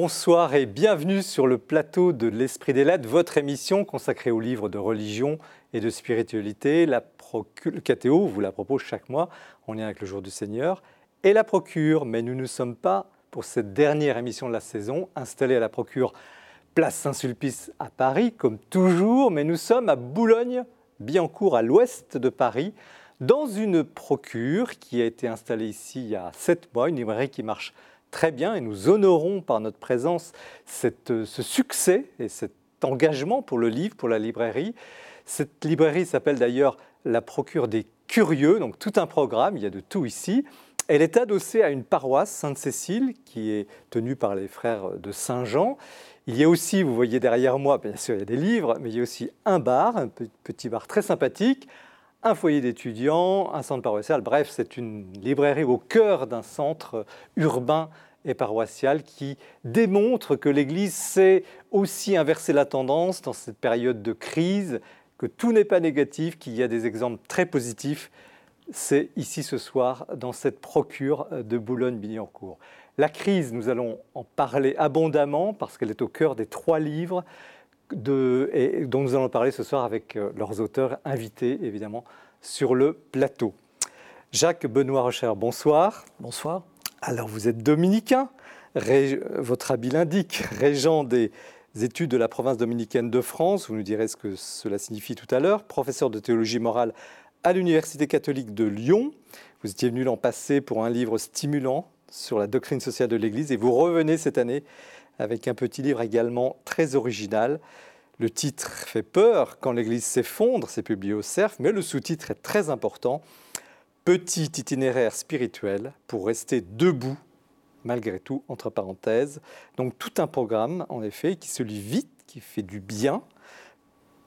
Bonsoir et bienvenue sur le plateau de l'Esprit des Lettres, votre émission consacrée aux livres de religion et de spiritualité. La le KTO vous la propose chaque mois en lien avec le jour du Seigneur et la procure. Mais nous ne sommes pas, pour cette dernière émission de la saison, installés à la procure place Saint-Sulpice à Paris, comme toujours, mais nous sommes à Boulogne-Billancourt, à l'ouest de Paris, dans une procure qui a été installée ici il y a sept mois, une librairie qui marche très bien et nous honorons par notre présence ce succès et cet engagement pour le livre, pour la librairie. Cette librairie s'appelle d'ailleurs la Procure des Curieux, donc tout un programme, il y a de tout ici. Elle est adossée à une paroisse, Sainte-Cécile, qui est tenue par les frères de Saint-Jean. Il y a aussi, vous voyez derrière moi, bien sûr, il y a des livres, mais il y a aussi un bar, un petit bar très sympathique, un foyer d'étudiants, un centre paroissial. Bref, c'est une librairie au cœur d'un centre urbain et paroissial qui démontre que l'Église sait aussi inverser la tendance dans cette période de crise, que tout n'est pas négatif, qu'il y a des exemples très positifs. C'est ici ce soir dans cette procure de Boulogne-Billancourt. La crise, nous allons en parler abondamment parce qu'elle est au cœur des trois livres et dont nous allons parler ce soir avec euh, leurs auteurs invités, évidemment, sur le plateau. Jacques Benoît Rocher, bonsoir. Bonsoir. Alors, vous êtes dominicain, votre habit l'indique, régent des études de la province dominicaine de France, vous nous direz ce que cela signifie tout à l'heure, professeur de théologie morale à l'Université catholique de Lyon. Vous étiez venu l'an passé pour un livre stimulant sur la doctrine sociale de l'Église et vous revenez cette année avec un petit livre également très original. Le titre fait peur quand l'Église s'effondre, c'est publié au CERF, mais le sous-titre est très important. Petit itinéraire spirituel pour rester debout, malgré tout, entre parenthèses. Donc tout un programme, en effet, qui se lit vite, qui fait du bien,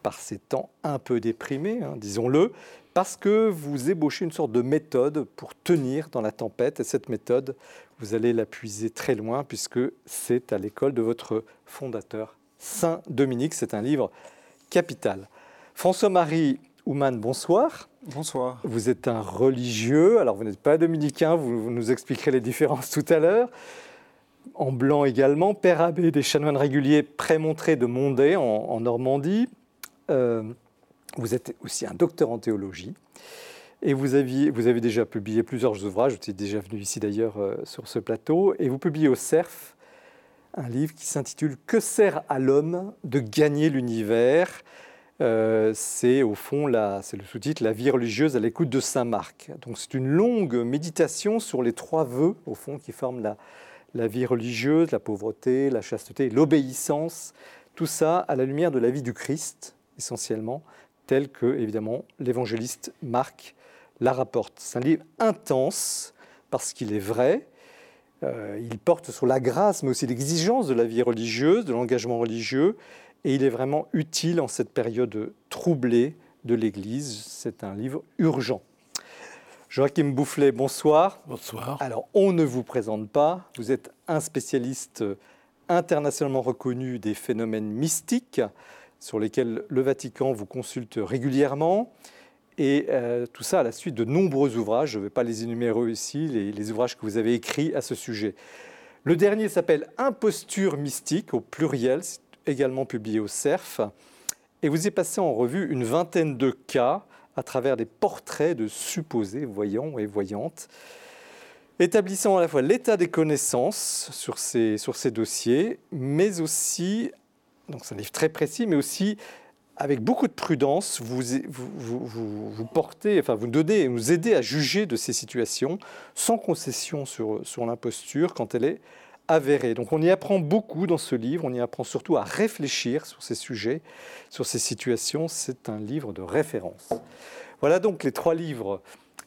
par ces temps un peu déprimés, hein, disons-le, parce que vous ébauchez une sorte de méthode pour tenir dans la tempête. Et cette méthode, vous allez la puiser très loin, puisque c'est à l'école de votre fondateur, Saint Dominique. C'est un livre capital. François-Marie Ouman, bonsoir. Bonsoir. Vous êtes un religieux, alors vous n'êtes pas dominicain, vous, nous expliquerez les différences tout à l'heure. En blanc également, père abbé des chanoines réguliers prémontrés de Mondé en Normandie, euh, vous êtes aussi un docteur en théologie. Et vous, aviez, vous avez déjà publié plusieurs ouvrages, vous êtes déjà venu ici d'ailleurs euh, sur ce plateau, et vous publiez au CERF un livre qui s'intitule Que sert à l'homme de gagner l'univers? Euh, C'est au fond, c'est le sous-titre La vie religieuse à l'écoute de Saint Marc. Donc c'est une longue méditation sur les trois vœux, au fond, qui forment la, la vie religieuse, la pauvreté, la chasteté, l'obéissance. Tout ça à la lumière de la vie du Christ, essentiellement, tel que, évidemment, l'évangéliste Marc la rapporte. C'est un livre intense parce qu'il est vrai. Euh, il porte sur la grâce, mais aussi l'exigence de la vie religieuse, de l'engagement religieux, et il est vraiment utile en cette période troublée de l'Église. C'est un livre urgent. Joachim Boufflet, bonsoir. Bonsoir. Alors, on ne vous présente pas. Vous êtes un spécialiste internationalement reconnu des phénomènes mystiques sur lesquels le Vatican vous consulte régulièrement. Et euh, tout ça à la suite de nombreux ouvrages, je ne vais pas les énumérer ici, les, ouvrages que vous avez écrits à ce sujet. Le dernier s'appelle Imposture mystique, au pluriel, également publié au CERF. Et vous y passé en revue une vingtaine de cas à travers des portraits de supposés voyants et voyantes, établissant à la fois l'état des connaissances sur ces, sur ces dossiers, mais aussi donc c'est un livre très précis, mais aussi avec beaucoup de prudence, vous, portez, enfin vous donnez, vous aidez à juger de ces situations sans concession sur, sur l'imposture quand elle est avérée. Donc on y apprend beaucoup dans ce livre, on y apprend surtout à réfléchir sur ces sujets, sur ces situations. C'est un livre de référence. Voilà donc les trois livres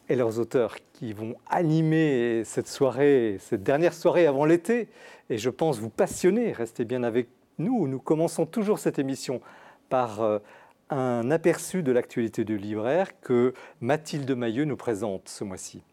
et leurs auteurs qui vont animer cette soirée, cette dernière soirée avant l'été, et je pense vous passionner. Restez bien avec nous, nous commençons toujours cette émission par euh, un aperçu de l'actualité du libraire que Mathilde Mailleux nous présente ce mois-ci.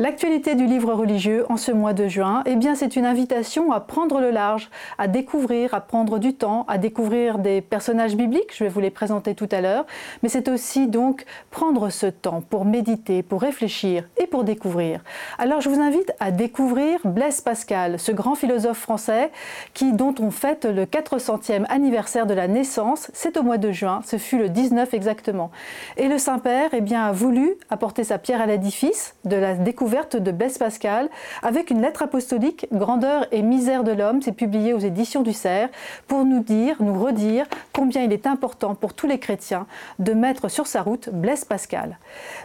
L'actualité du livre religieux en ce mois de juin, eh bien, c'est une invitation à prendre le large, à découvrir, à prendre du temps, à découvrir des personnages bibliques. Je vais vous les présenter tout à l'heure. Mais c'est aussi donc prendre ce temps pour méditer, pour réfléchir et pour découvrir. Alors, je vous invite à découvrir Blaise Pascal, ce grand philosophe français qui, dont on fête le 400e anniversaire de la naissance. C'est au mois de juin. Ce fut le 19 exactement. Et le Saint-Père, eh bien, a voulu apporter sa pierre à l'édifice de la découverte de Blaise Pascal avec une lettre apostolique Grandeur et misère de l'homme. C'est publié aux éditions du Cerf pour nous dire, nous redire combien il est important pour tous les chrétiens de mettre sur sa route Blaise Pascal.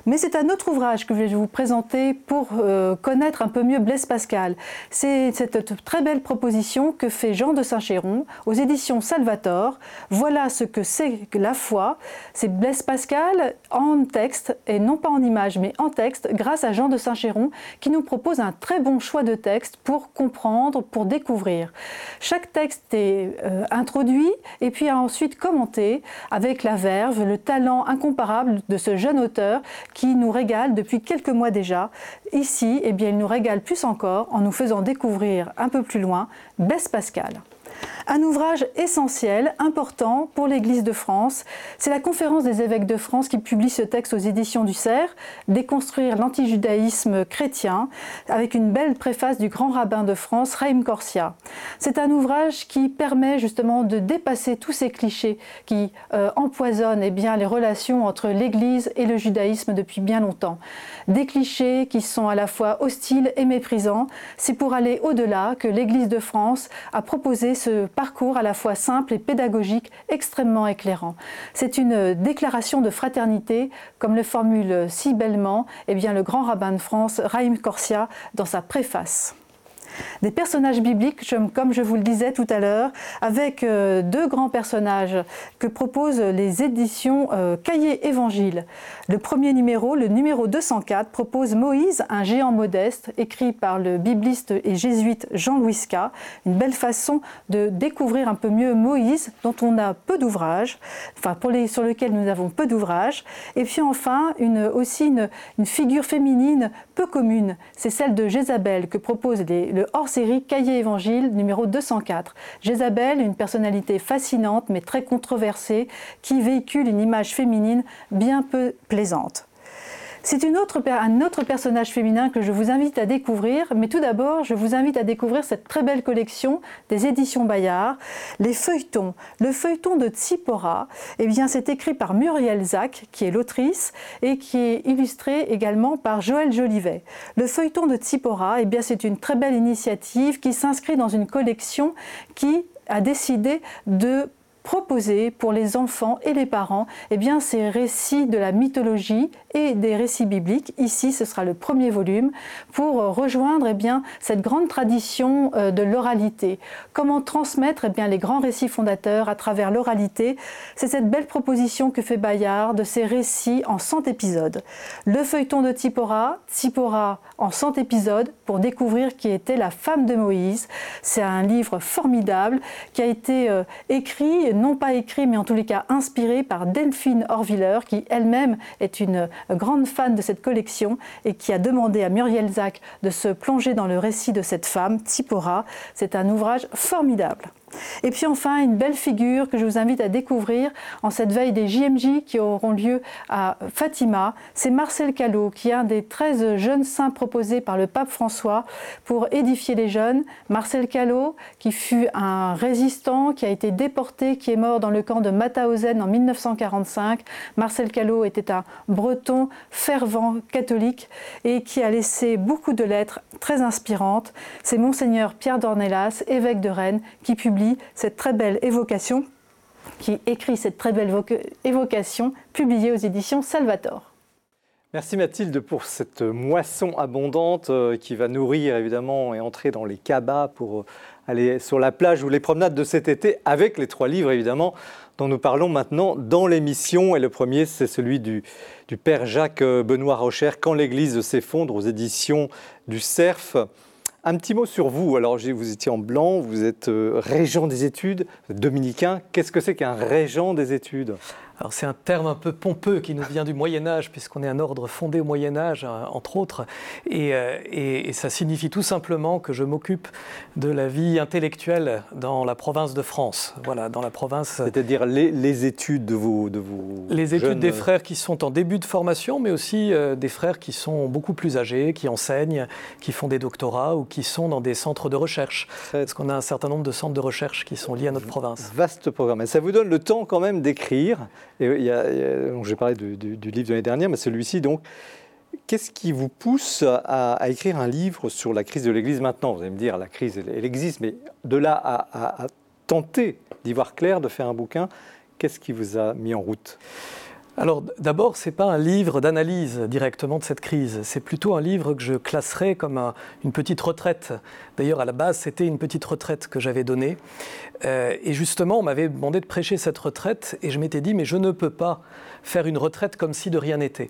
Mais c'est un autre ouvrage que je vais vous présenter pour euh, connaître un peu mieux Blaise Pascal. C'est cette très belle proposition que fait Jean de Saint-Chéron aux éditions Salvator. Voilà ce que c'est la foi. C'est Blaise Pascal en texte et non pas en image mais en texte grâce à Jean de Saint-Chéron qui nous propose un très bon choix de texte pour comprendre, pour découvrir. Chaque texte est euh, introduit et puis ensuite commenté avec la verve, le talent incomparable de ce jeune auteur qui nous régale depuis quelques mois déjà. Ici, eh bien, il nous régale plus encore en nous faisant découvrir un peu plus loin Besse Pascal. Un ouvrage essentiel, important pour l'Église de France. C'est la conférence des évêques de France qui publie ce texte aux éditions du Cerf, Déconstruire l'antijudaïsme chrétien, avec une belle préface du grand rabbin de France, Raïm Corsia. C'est un ouvrage qui permet justement de dépasser tous ces clichés qui euh, empoisonnent eh bien, les relations entre l'Église et le judaïsme depuis bien longtemps. Des clichés qui sont à la fois hostiles et méprisants. C'est pour aller au-delà que l'Église de France a proposé ce parcours à la fois simple et pédagogique extrêmement éclairant. C'est une déclaration de fraternité, comme le formule si bellement eh bien, le grand rabbin de France, Raïm Corsia, dans sa préface des personnages bibliques, comme je vous le disais tout à l'heure, avec euh, deux grands personnages que proposent les éditions euh, Cahiers Évangile. Le premier numéro, le numéro 204, propose Moïse, un géant modeste, écrit par le bibliste et jésuite Jean-Louis Ska. Une belle façon de découvrir un peu mieux Moïse, dont on a peu d'ouvrages, enfin les, sur lequel nous avons peu d'ouvrages. Et puis enfin, aussi une, figure féminine peu commune, c'est celle de Jézabel que propose le hors-série Cahiers Évangile numéro 204. Jézabel, une personnalité fascinante mais très controversée qui véhicule une image féminine bien peu plaisante. C'est un autre personnage féminin que je vous invite à découvrir, mais tout d'abord, je vous invite à découvrir cette très belle collection des éditions Bayard, les feuilletons. Le feuilleton de Tsipora, eh c'est écrit par Muriel Zac, qui est l'autrice, et qui est illustré également par Joël Jolivet. Le feuilleton de Tsipora, eh c'est une très belle initiative qui s'inscrit dans une collection qui a décidé de proposer pour les enfants et les parents eh bien, ces récits de la mythologie et des récits bibliques. Ici, ce sera le premier volume pour rejoindre eh bien, cette grande tradition euh, de l'oralité. Comment transmettre eh bien, les grands récits fondateurs à travers l'oralité? C'est cette belle proposition que fait Bayard de ces récits en 100 épisodes. Le feuilleton de Tipora, Tipora en 100 épisodes pour découvrir qui était la femme de Moïse. C'est un livre formidable qui a été euh, écrit, non pas écrit, mais en tous les cas inspiré par Delphine Orviller, qui elle-même est une grande fan de cette collection et qui a demandé à Muriel Zac de se plonger dans le récit de cette femme, Tipora. C'est un ouvrage formidable. Et puis enfin, une belle figure que je vous invite à découvrir en cette veille des JMJ qui auront lieu à Fatima. C'est Marcel Callot, qui est un des 13 jeunes saints proposés par le pape François pour édifier les jeunes. Marcel Callot, qui fut un résistant, qui a été déporté, qui est mort dans le camp de Mauthausen en 1945. Marcel Callot était un breton fervent catholique et qui a laissé beaucoup de lettres très inspirantes. C'est Monseigneur Pierre Dornelas, évêque de Rennes, qui publie cette très belle évocation, qui écrit cette très belle évocation publiée aux éditions Salvator. Merci Mathilde pour cette moisson abondante euh, qui va nourrir évidemment et entrer dans les cabas pour euh, aller sur la plage ou les promenades de cet été avec les trois livres évidemment dont nous parlons maintenant dans l'émission. Et le premier, c'est celui du, Père Jacques euh, Benoît Rocher, Quand l'Église s'effondre aux éditions du CERF. Un petit mot sur vous. Alors, vous étiez en blanc, vous êtes euh, régent des études, dominicain. Qu'est-ce que c'est qu'un régent des études? Alors c'est un terme un peu pompeux qui nous vient du Moyen Âge, puisqu'on est un ordre fondé au Moyen Âge, euh, entre autres, euh, et, et, ça signifie tout simplement que je m'occupe de la vie intellectuelle dans la province de France. Voilà, dans la province. C'est-à-dire les, études de vos, de vos Les études des frères qui sont en début de formation, mais aussi euh, des frères qui sont beaucoup plus âgés, qui enseignent, qui font des doctorats ou qui sont dans des centres de recherche. Parce qu'on a un certain nombre de centres de recherche qui sont liés à notre province. Vaste programme. Et ça vous donne le temps quand même d'écrire et il y j'ai parlé du, livre de l'année dernière, mais celui-ci, donc, qu'est-ce qui vous pousse à, écrire un livre sur la crise de l'Église maintenant? Vous allez me dire, la crise, elle, existe, mais de là à tenter d'y voir clair, de faire un bouquin, qu'est-ce qui vous a mis en route? Alors d'abord, ce n'est pas un livre d'analyse directement de cette crise, c'est plutôt un livre que je classerais comme une petite retraite. D'ailleurs, à la base, c'était une petite retraite que j'avais donnée. Euh, et justement, on m'avait demandé de prêcher cette retraite, et je m'étais dit, mais je ne peux pas faire une retraite comme si de rien n'était.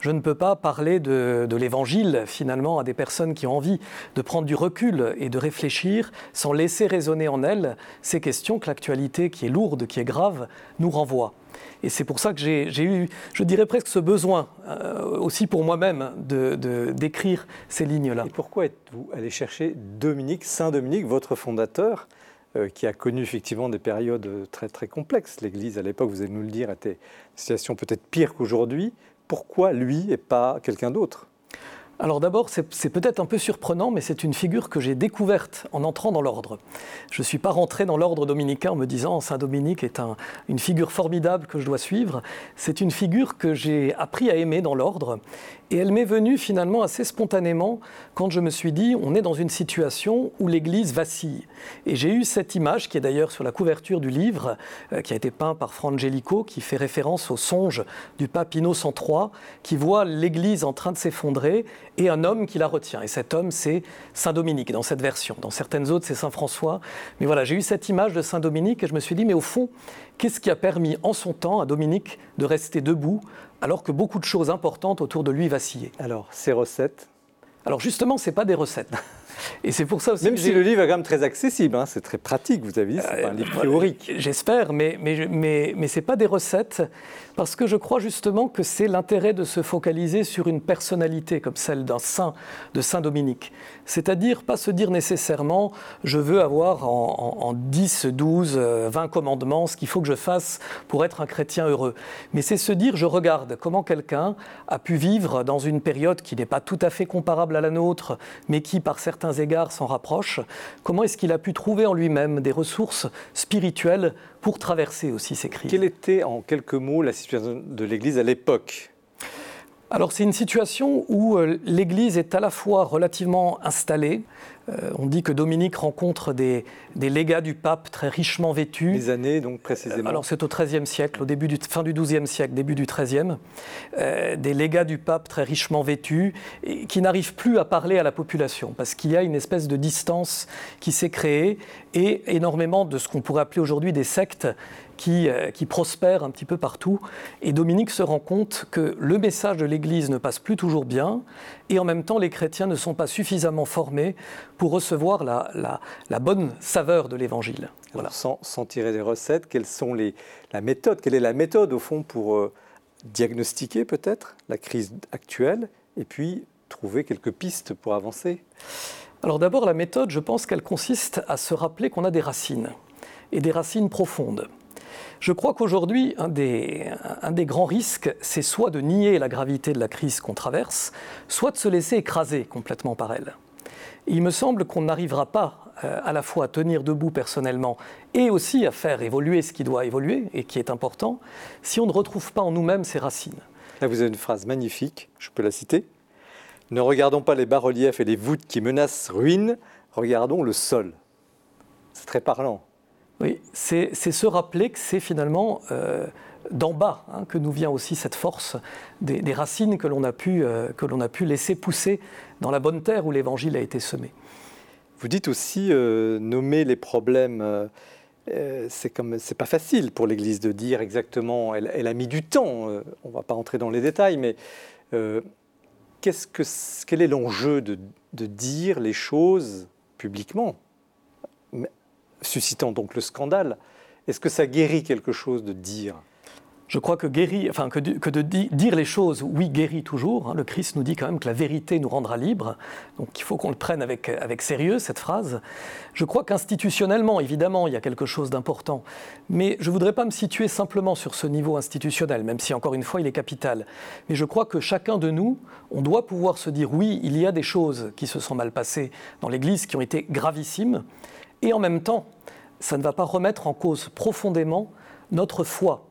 Je ne peux pas parler de, de l'évangile finalement à des personnes qui ont envie de prendre du recul et de réfléchir sans laisser résonner en elles ces questions que l'actualité qui est lourde, qui est grave, nous renvoie. Et c'est pour ça que j'ai eu, je dirais presque ce besoin, euh, aussi pour moi-même, d'écrire de, ces lignes-là. Et pourquoi êtes-vous allé chercher Dominique, Saint-Dominique, votre fondateur, euh, qui a connu effectivement des périodes très, très complexes? L'Église, à l'époque, vous allez nous le dire, était une situation peut-être pire qu'aujourd'hui. Pourquoi lui et pas quelqu'un d'autre? Alors d'abord, c'est peut-être un peu surprenant, mais c'est une figure que j'ai découverte en entrant dans l'ordre. Je ne suis pas rentré dans l'ordre dominicain en me disant Saint Dominique est une figure formidable que je dois suivre. C'est une figure que j'ai appris à aimer dans l'ordre et elle m'est venue finalement assez spontanément quand je me suis dit, on est dans une situation où l'Église vacille. Et j'ai eu cette image, qui est d'ailleurs sur la couverture du livre, euh, qui a été peint par Frangelico, qui fait référence au songe du pape Innocent III, qui voit l'Église en train de s'effondrer et un homme qui la retient. Et cet homme, c'est Saint Dominique dans cette version. Dans certaines autres, c'est Saint François. Mais voilà, j'ai eu cette image de Saint Dominique et je me suis dit, mais au fond, qu'est-ce qui a permis en son temps à Dominique de rester debout alors que beaucoup de choses importantes autour de lui vacillaient? Alors, ces recettes? Alors justement, ce n'est pas des recettes. Et c'est pour ça aussi. Même si le livre est quand même très accessible, hein, c'est très pratique, vous avez dit, c'est pas un livre euh, théorique. J'espère, mais, mais, mais, mais ce n'est pas des recettes, parce que je crois justement que c'est l'intérêt de se focaliser sur une personnalité comme celle d'un saint, de Saint Dominique. C'est-à-dire pas se dire nécessairement je veux avoir en, en, 10, 12, 20 commandements ce qu'il faut que je fasse pour être un chrétien heureux. Mais c'est se dire je regarde comment quelqu'un a pu vivre dans une période qui n'est pas tout à fait comparable à la nôtre, mais qui par certains égards s'en rapproche. Comment est-ce qu'il a pu trouver en lui-même des ressources spirituelles pour traverser aussi ces crises? Quelle était en quelques mots la situation de l'Église à l'époque alors c'est une situation où euh, l'Église est à la fois relativement installée, euh, on dit que Dominique rencontre des, légats du pape très richement vêtus. Les années, donc précisément Alors, c'est au XIIIe siècle, au début du, fin du XIIe siècle, début du XIIIe. Euh, des légats du pape très richement vêtus, et qui n'arrivent plus à parler à la population, parce qu'il y a une espèce de distance qui s'est créée, et énormément de ce qu'on pourrait appeler aujourd'hui des sectes qui, euh, qui, prospèrent un petit peu partout. Et Dominique se rend compte que le message de l'Église ne passe plus toujours bien, et en même temps, les chrétiens ne sont pas suffisamment formés pour recevoir la, la, bonne saveur de l'Évangile. Voilà. Sans, tirer des recettes, quelles sont les, la méthode Quelle est la méthode, au fond, pour euh, diagnostiquer peut-être la crise actuelle, et puis trouver quelques pistes pour avancer? Alors d'abord, la méthode, je pense qu'elle consiste à se rappeler qu'on a des racines, et des racines profondes. Je crois qu'aujourd'hui, un des, grands risques, c'est soit de nier la gravité de la crise qu'on traverse, soit de se laisser écraser complètement par elle. il me semble qu'on n'arrivera pas euh, à la fois à tenir debout personnellement et aussi à faire évoluer ce qui doit évoluer et qui est important, si on ne retrouve pas en nous-mêmes ces racines. Là, vous avez une phrase magnifique, je peux la citer. Ne regardons pas les bas-reliefs et les voûtes qui menacent ruine, regardons le sol. C'est très parlant. Oui, c'est se rappeler que c'est finalement euh, d'en bas hein, que nous vient aussi cette force des, racines que l'on a, pu, euh, laisser pousser dans la bonne terre où l'Évangile a été semé. Vous dites aussi euh, nommer les problèmes. c'est pas facile pour l'Église de dire exactement. Elle, a mis du temps. on va pas entrer dans les détails, mais quel est l'enjeu de dire les choses publiquement? Suscitant donc le scandale. Est-ce que ça guérit quelque chose de dire? Je crois que, guérir, enfin, que, de, dire les choses, oui, guérit toujours. Hein. Le Christ nous dit quand même que la vérité nous rendra libres. Donc il faut qu'on le prenne avec, avec sérieux, cette phrase. Je crois qu'institutionnellement, évidemment, il y a quelque chose d'important. Mais je ne voudrais pas me situer simplement sur ce niveau institutionnel, même si, encore une fois, il est capital. Mais je crois que chacun de nous, on doit pouvoir se dire, oui, il y a des choses qui se sont mal passées dans l'Église, qui ont été gravissimes. Et en même temps, ça ne va pas remettre en cause profondément notre foi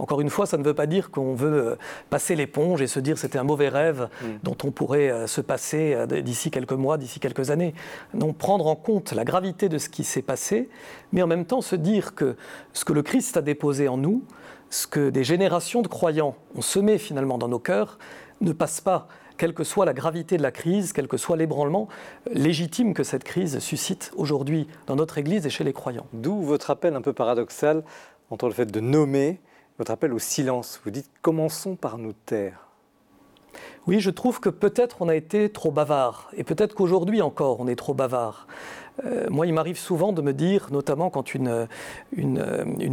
encore une fois, ça ne veut pas dire qu'on veut euh, passer l'éponge et se dire c'était un mauvais rêve mm. dont on pourrait euh, se passer euh, d'ici quelques mois, d'ici quelques années. Non, prendre en compte la gravité de ce qui s'est passé, mais en même temps se dire que ce que le Christ a déposé en nous, ce que des générations de croyants ont semé finalement dans nos cœurs, ne passe pas quelle que soit la gravité de la crise, quel que soit l'ébranlement légitime que cette crise suscite aujourd'hui dans notre Église et chez les croyants. D'où votre appel un peu paradoxal entre le fait de nommer votre appel au silence. Vous dites commençons par nous taire. Oui, je trouve que peut-être on a été trop bavard, et peut-être qu'aujourd'hui encore on est trop bavard. Euh, moi, il m'arrive souvent de me dire, notamment quand une, une,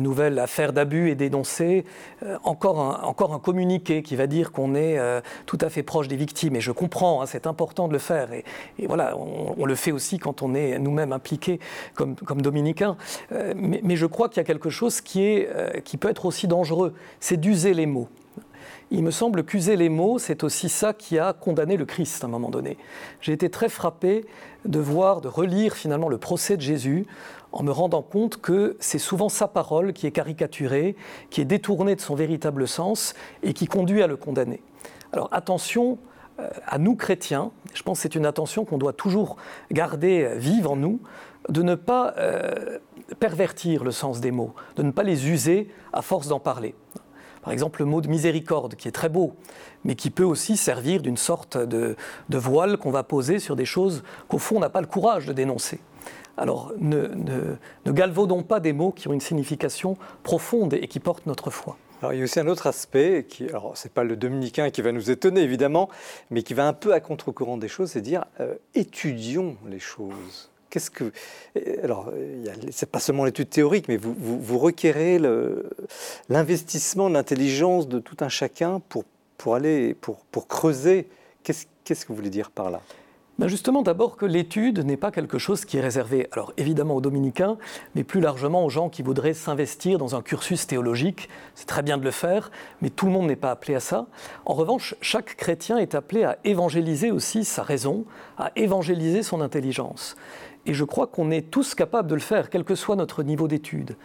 nouvelle affaire d'abus est dénoncée, euh, encore, un, encore un communiqué qui va dire qu'on est euh, tout à fait proche des victimes. Et je comprends, hein, c'est important de le faire. Et, voilà, on, le fait aussi quand on est nous-mêmes impliqués comme, comme dominicains. Mais, mais, je crois qu'il y a quelque chose qui, est, qui peut être aussi dangereux, c'est d'user les mots il me semble qu'user les mots, c'est aussi ça qui a condamné le Christ à un moment donné. J'ai été très frappé de voir, de relire finalement le procès de Jésus en me rendant compte que c'est souvent sa parole qui est caricaturée, qui est détournée de son véritable sens et qui conduit à le condamner. Alors attention euh, à nous chrétiens, je pense que c'est une attention qu'on doit toujours garder vive en nous, de ne pas euh, pervertir le sens des mots, de ne pas les user à force d'en parler. Par exemple, le mot de miséricorde, qui est très beau, mais qui peut aussi servir d'une sorte de, voile qu'on va poser sur des choses qu'au fond on n'a pas le courage de dénoncer. Alors ne, galvaudons pas des mots qui ont une signification profonde et qui portent notre foi. Alors, il y a aussi un autre aspect, qui, alors c'est pas le dominicain qui va nous étonner évidemment, mais qui va un peu à contre-courant des choses, c'est dire euh, étudions les choses. Qu'est-ce que. Alors, c'est pas seulement l'étude théorique, mais vous, vous, requérez l'investissement, l'intelligence de tout un chacun pour, pour aller, pour, pour creuser. Qu'est-ce que vous voulez dire par là? Ben justement, d'abord que l'étude n'est pas quelque chose qui est réservé, alors évidemment aux dominicains, mais plus largement aux gens qui voudraient s'investir dans un cursus théologique. C'est très bien de le faire, mais tout le monde n'est pas appelé à ça. En revanche, chaque chrétien est appelé à évangéliser aussi sa raison, à évangéliser son intelligence. Et je crois qu'on est tous capables de le faire, quel que soit notre niveau d'études.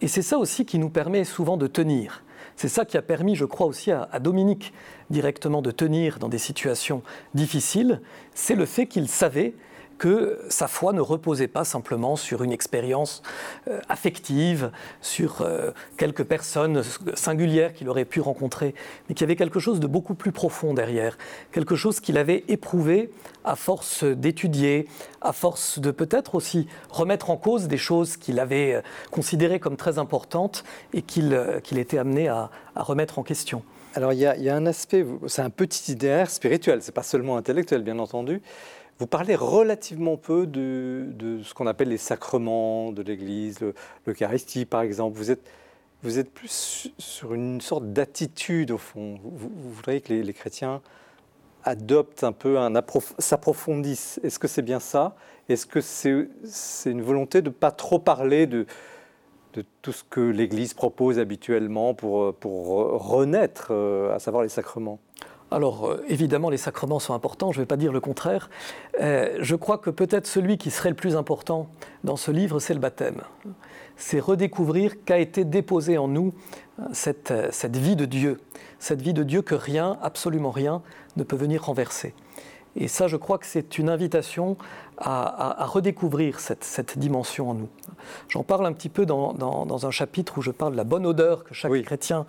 Et c'est ça aussi qui nous permet souvent de tenir. C'est ça qui a permis, je crois aussi à, Dominique directement de tenir dans des situations difficiles. C'est le fait qu'il savait que sa foi ne reposait pas simplement sur une expérience euh, affective, sur euh, quelques personnes singulières qu'il aurait pu rencontrer, mais qu'il y avait quelque chose de beaucoup plus profond derrière, quelque chose qu'il avait éprouvé à force d'étudier, à force de peut-être aussi remettre en cause des choses qu'il avait euh, considérées comme très importantes et qu'il était amené à, remettre en question. Alors il y, a, un aspect, c'est un petit idéaire spirituel, c'est pas seulement intellectuel bien entendu, vous parlez relativement peu de, ce qu'on appelle les sacrements de l'Église, l'Eucharistie par exemple. Vous êtes, vous êtes plus sur une sorte d'attitude au fond. Vous, voudriez que les, chrétiens adoptent un peu, s'approfondissent. Est-ce que c'est bien ça? Est-ce que c'est une volonté de ne pas trop parler de, de tout ce que l'Église propose habituellement pour, pour renaître, euh, à savoir les sacrements? Alors euh, évidemment, les sacrements sont importants, je ne vais pas dire le contraire. Euh, je crois que peut-être celui qui serait le plus important dans ce livre, c'est le baptême. C'est redécouvrir qu'a été déposé en nous euh, cette, cette vie de Dieu, cette vie de Dieu que rien, absolument rien, ne peut venir renverser. Et ça, je crois que c'est une invitation à, redécouvrir cette, dimension en nous. J'en parle un petit peu dans, un chapitre où je parle de la bonne odeur que chaque chrétien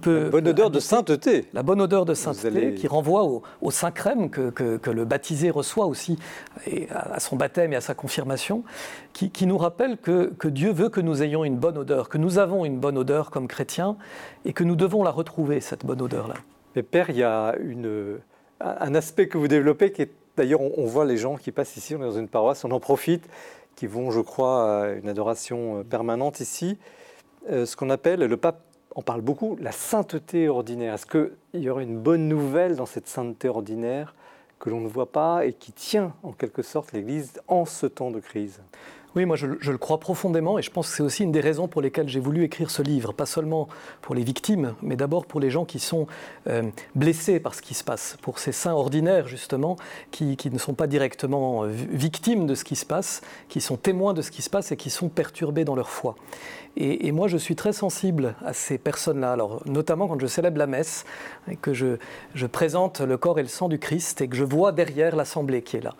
peut. La bonne odeur de sainteté. La bonne odeur de sainteté qui renvoie au, saint crème que, le baptisé reçoit aussi et à, son baptême et à sa confirmation, qui, qui nous rappelle que, Dieu veut que nous ayons une bonne odeur, que nous avons une bonne odeur comme chrétiens et que nous devons la retrouver, cette bonne odeur-là. Mais Père, il y a une un aspect que vous développez qui est d'ailleurs on, voit les gens qui passent ici, on est dans une paroisse, on en profite, qui vont, je crois, à une adoration euh, permanente ici, euh, ce qu'on appelle le pape on parle beaucoup, la sainteté ordinaire. Est-ce qu'il y aurait une bonne nouvelle dans cette sainteté ordinaire que l'on ne voit pas et qui tient en quelque sorte l'Église en ce temps de crise? Oui, moi je, le crois profondément et je pense que c'est aussi une des raisons pour lesquelles j'ai voulu écrire ce livre, pas seulement pour les victimes, mais d'abord pour les gens qui sont euh, blessés par ce qui se passe, pour ces saints ordinaires justement, qui, ne sont pas directement euh, victimes de ce qui se passe, qui sont témoins de ce qui se passe et qui sont perturbés dans leur foi. Et, moi, je suis très sensible à ces personnes-là. Alors, notamment quand je célèbre la messe, que je, présente le corps et le sang du Christ, et que je vois derrière l'assemblée qui est là.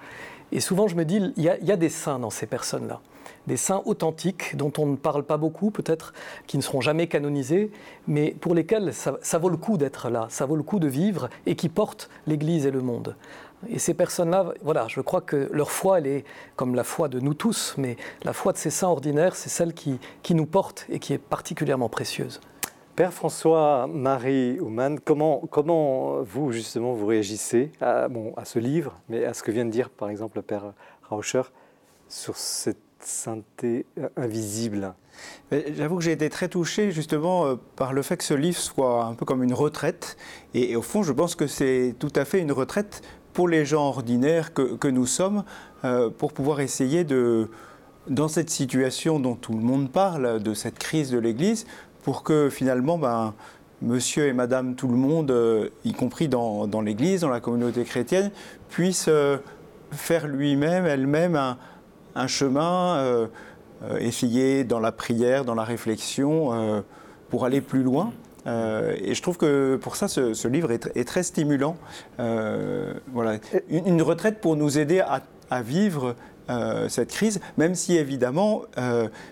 Et souvent, je me dis, il y a, des saints dans ces personnes-là des saints authentiques dont on ne parle pas beaucoup, peut-être, qui ne seront jamais canonisés, mais pour lesquels ça, vaut le coup d'être là, ça vaut le coup de vivre et qui portent l'Église et le monde. Et ces personnes-là, voilà, je crois que leur foi, elle est comme la foi de nous tous, mais la foi de ces saints ordinaires, c'est celle qui nous porte et qui est particulièrement précieuse. Père François-Marie Ouman, comment, vous, justement, vous réagissez à, ce livre, mais à ce que vient de dire, par exemple, le Père Rauscher sur cette sainteté invisible? J'avoue que j'ai été très touché justement euh, par le fait que ce livre soit un peu comme une retraite. et au fond, je pense que c'est tout à fait une retraite pour les gens ordinaires que, nous sommes, euh, pour pouvoir essayer de, dans cette situation dont tout le monde parle, de cette crise de l'Église, pour que finalement, ben, monsieur et madame tout le monde, euh, y compris dans, l'Église, dans la communauté chrétienne, puisse euh, faire lui-même, elle-même, un, chemin, essayer dans la prière, dans la réflexion, pour aller plus loin. Euh, et je trouve que pour ça, ce, livre est, très stimulant. Euh, voilà. Une, retraite pour nous aider à, vivre euh, cette crise, même si évidemment,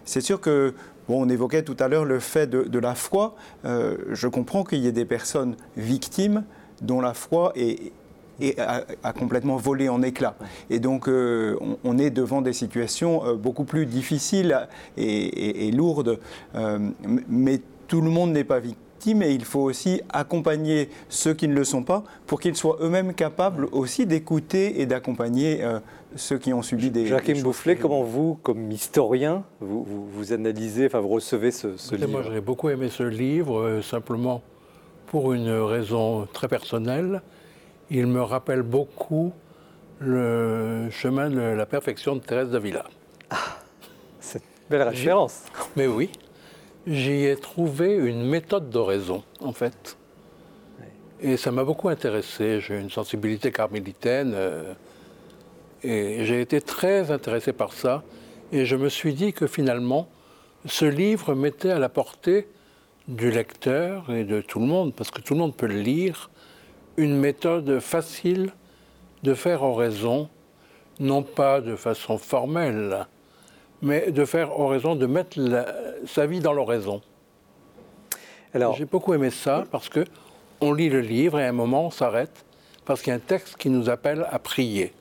c'est sûr que Bon, on évoquait tout à l'heure le fait de, la foi. je comprends qu'il y ait des personnes victimes dont la foi a, complètement volé en éclats. Et donc, on, est devant des situations beaucoup plus difficiles et lourdes. mais tout le monde n'est pas victime mais il faut aussi accompagner ceux qui ne le sont pas pour qu'ils soient eux-mêmes capables aussi d'écouter et d'accompagner euh, ceux qui ont subi des. Jacques Boufflet, comment vous, comme historien, vous, vous, analysez, enfin vous recevez ce, ce livre Moi, j'ai beaucoup aimé ce livre, euh, simplement pour une raison très personnelle. Il me rappelle beaucoup le chemin de la perfection de Thérèse d'Avila. Ah, c'est une belle référence. Mais oui. J'y ai trouvé une méthode d'oraison, en fait. Et ça m'a beaucoup intéressé. J'ai une sensibilité carmélitaine. Euh, et j'ai été très intéressé par ça. Et je me suis dit que finalement, ce livre mettait à la portée du lecteur et de tout le monde, parce que tout le monde peut le lire, une méthode facile de faire oraison, non pas de façon formelle, mais de faire oraison, de mettre sa vie dans l'oraison. Alors, j'ai beaucoup aimé ça parce que on lit le livre et à un moment on s'arrête parce qu'il y a un texte qui nous appelle à prier.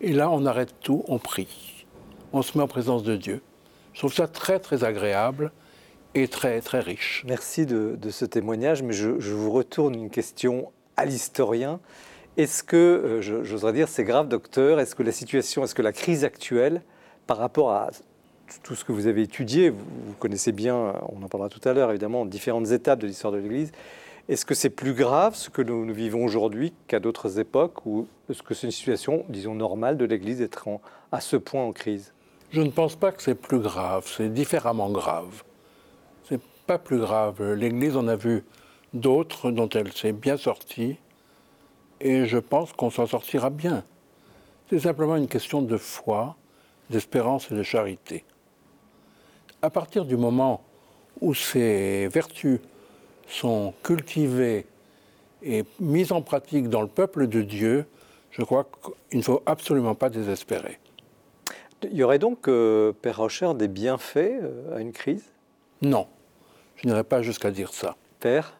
Et là, on arrête tout, on prie, on se met en présence de Dieu. Je trouve ça très très agréable et très très riche. Merci de, ce témoignage, mais je, vous retourne une question à l'historien. Est-ce que, euh, j'oserais dire, c'est grave, docteur Est-ce que la situation, est-ce que la crise actuelle par rapport à tout ce que vous avez étudié, vous, connaissez bien, on en parlera tout à l'heure évidemment, différentes étapes de l'histoire de l'Église. Est-ce que c'est plus grave ce que nous, vivons aujourd'hui qu'à d'autres époques ou est-ce que c'est une situation, disons, normale de l'Église d'être à ce point en crise? Je ne pense pas que c'est plus grave, c'est différemment grave. C'est pas plus grave. L'Église en a vu d'autres dont elle s'est bien sortie et je pense qu'on s'en sortira bien. C'est simplement une question de foi d'espérance et de charité. À partir du moment où ces vertus sont cultivées et mises en pratique dans le peuple de Dieu, je crois qu'il ne faut absolument pas désespérer. Il y aurait donc, euh, Père Rocher, des bienfaits euh, à une crise? Non, je n'irai pas jusqu'à dire ça. Père?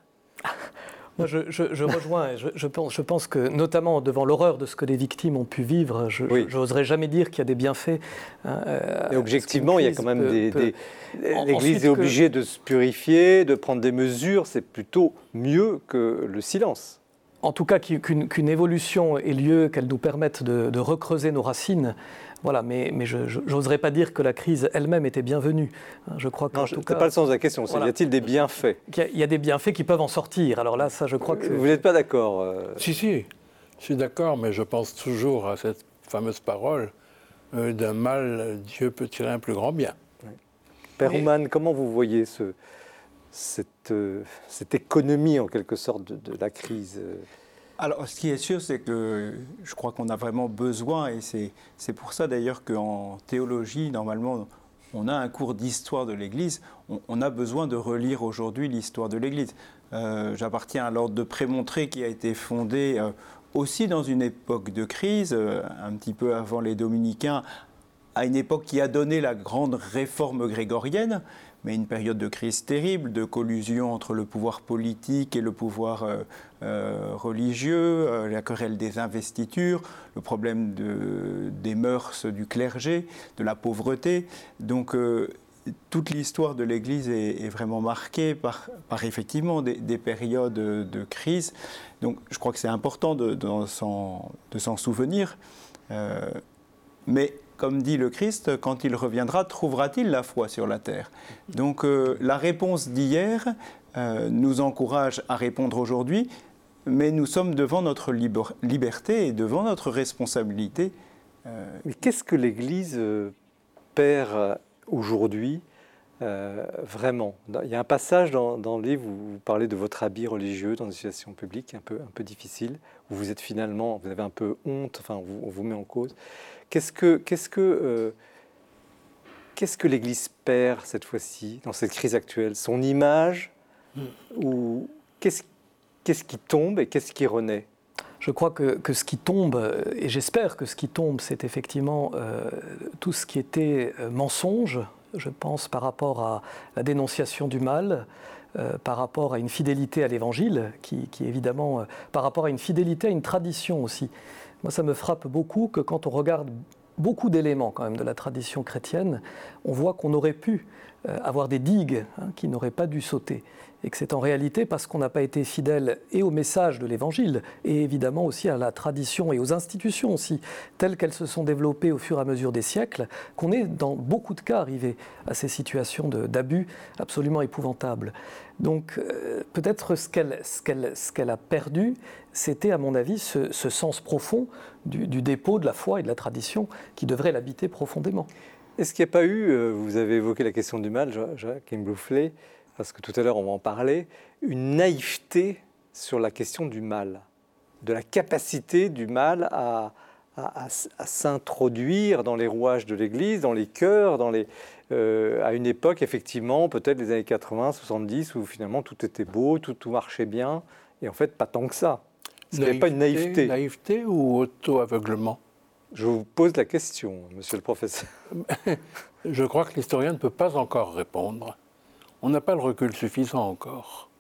moi, je, rejoins. Je, je, pense, je, pense, que, notamment devant l'horreur de ce que les victimes ont pu vivre, je n'oserais jamais dire qu'il y a des bienfaits. Hein, euh, Et objectivement, il y a quand même des. L'Église est obligée de se purifier, de prendre des mesures. C'est plutôt mieux que le silence. en tout cas qu'une évolution ait lieu, qu'elle nous permette de, recreuser nos racines. Voilà, mais, mais je n'oserais pas dire que la crise elle-même était bienvenue. Je crois que. Non, ce n'est pas le sens de la question. Y a-t-il des bienfaits il y, a, des bienfaits qui peuvent en sortir. Alors là, ça, je crois que. Vous n'êtes pas d'accord euh Si, si. Je suis d'accord, mais je pense toujours à cette fameuse parole euh, d'un mal, Dieu peut tirer un plus grand bien. Père mais... comment vous voyez ce, cette, euh, cette, économie en quelque sorte de, la crise euh? Alors, ce qui est sûr, c'est que je crois qu'on a vraiment besoin, et c'est pour ça d'ailleurs qu'en théologie, normalement, on a un cours d'histoire de l'Église. On, a besoin de relire aujourd'hui l'histoire de l'Église. Euh, j'appartiens à l'ordre de Prémontré qui a été fondé aussi dans une époque de crise, un petit peu avant les Dominicains, à une époque qui a donné la grande réforme grégorienne mais une période de crise terrible, de collusion entre le pouvoir politique et le pouvoir euh, euh, religieux, euh, la querelle des investitures, le problème de, des mœurs du clergé, de la pauvreté. Donc toute l'histoire de l'Église est, vraiment marquée par, par effectivement des, périodes de crise. Donc je crois que c'est important de, de s'en souvenir. mais comme dit le Christ, quand il reviendra, trouvera-t-il la foi sur la terre? Donc euh, la réponse d'hier euh, nous encourage à répondre aujourd'hui, mais nous sommes devant notre liberté et devant notre responsabilité. Euh. Mais qu'est-ce que l'Église perd aujourd'hui vraiment? Il y a un passage dans, le livre où vous parlez de votre habit religieux dans une situation publique un peu, un peu difficile, où vous êtes finalement, vous avez un peu honte, enfin on vous met en cause. Qu'est-ce que, qu'est-ce que, euh, qu'est-ce que l'Église perd cette fois-ci, dans cette crise actuelle? Son image hmm. Ou qu'est-ce, qu'est-ce qui tombe et qu'est-ce qui renaît? Je crois que, que, ce qui tombe, et j'espère que ce qui tombe, c'est effectivement euh, tout ce qui était euh, mensonge, je pense, par rapport à la dénonciation du mal, par rapport à une fidélité à l'Évangile, qui, qui évidemment, par rapport à une fidélité à une tradition aussi. Moi, ça me frappe beaucoup que quand on regarde beaucoup d'éléments quand même de la tradition chrétienne, on voit qu'on aurait pu euh, avoir des digues hein, qui n'auraient pas dû sauter. Et que c'est en réalité parce qu'on n'a pas été fidèle et au message de l'Évangile, et évidemment aussi à la tradition et aux institutions aussi, telles qu'elles se sont développées au fur et à mesure des siècles, qu'on est dans beaucoup de cas arrivé à ces situations d'abus absolument épouvantables. Donc euh, peut-être ce qu'elle a perdu, c'était à mon avis ce, sens profond du, dépôt de la foi et de la tradition qui devrait l'habiter profondément. Est-ce qu'il n'y a pas eu, euh, vous avez évoqué la question du mal, Jacques Mblouflé, parce que tout à l'heure on va en parler, une naïveté sur la question du mal, de la capacité du mal à, s'introduire dans les rouages de l'Église, dans les cœurs, dans les, euh, à une époque, effectivement, peut-être les années 80, 70, où finalement tout était beau, tout, tout marchait bien, et en fait pas tant que ça. Ce n'est pas une naïveté? Naïveté ou auto-aveuglement? Je vous pose la question, monsieur le professeur. Je crois que l'historien ne peut pas encore répondre. On n'a pas le recul suffisant encore.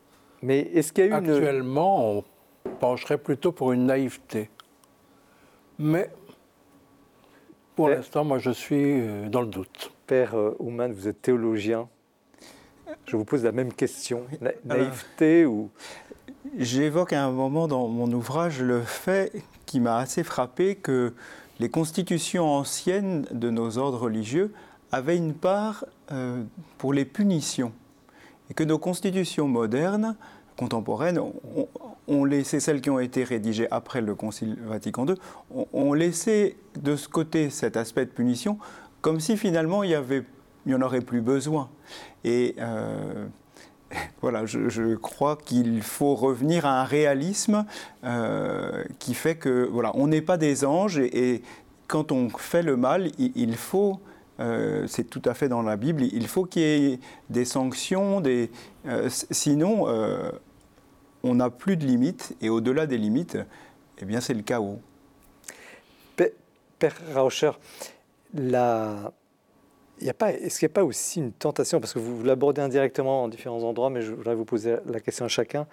Mais est-ce qu'il y a eu Actuellement, on pencherait plutôt pour une naïveté. Mais pour l'instant, moi, je suis euh, dans le doute. Père euh, Ouman, vous êtes théologien. Je vous pose la même question. naïveté ou J'évoque à un moment dans mon ouvrage le fait qui m'a assez frappé que les constitutions anciennes de nos ordres religieux avaient une part euh, pour les punitions. Et que nos constitutions modernes, contemporaines, ont, laissé, celles qui ont été rédigées après le Concile Vatican II, ont, laissé de ce côté cet aspect de punition, comme si finalement il n'y en aurait plus besoin. Et euh, voilà, je, crois qu'il faut revenir à un réalisme euh, qui fait que voilà, on n'est pas des anges et, quand on fait le mal, il, faut, euh, c'est tout à fait dans la Bible, il faut qu'il y ait des sanctions, euh, sinon on n'a plus de limites. Et au-delà des limites, eh bien c'est le chaos. Père Rauscher, la est-ce qu'il n'y a pas aussi une tentation, parce que vous, l'abordez indirectement en différents endroits, mais je voudrais vous poser la question à chacun,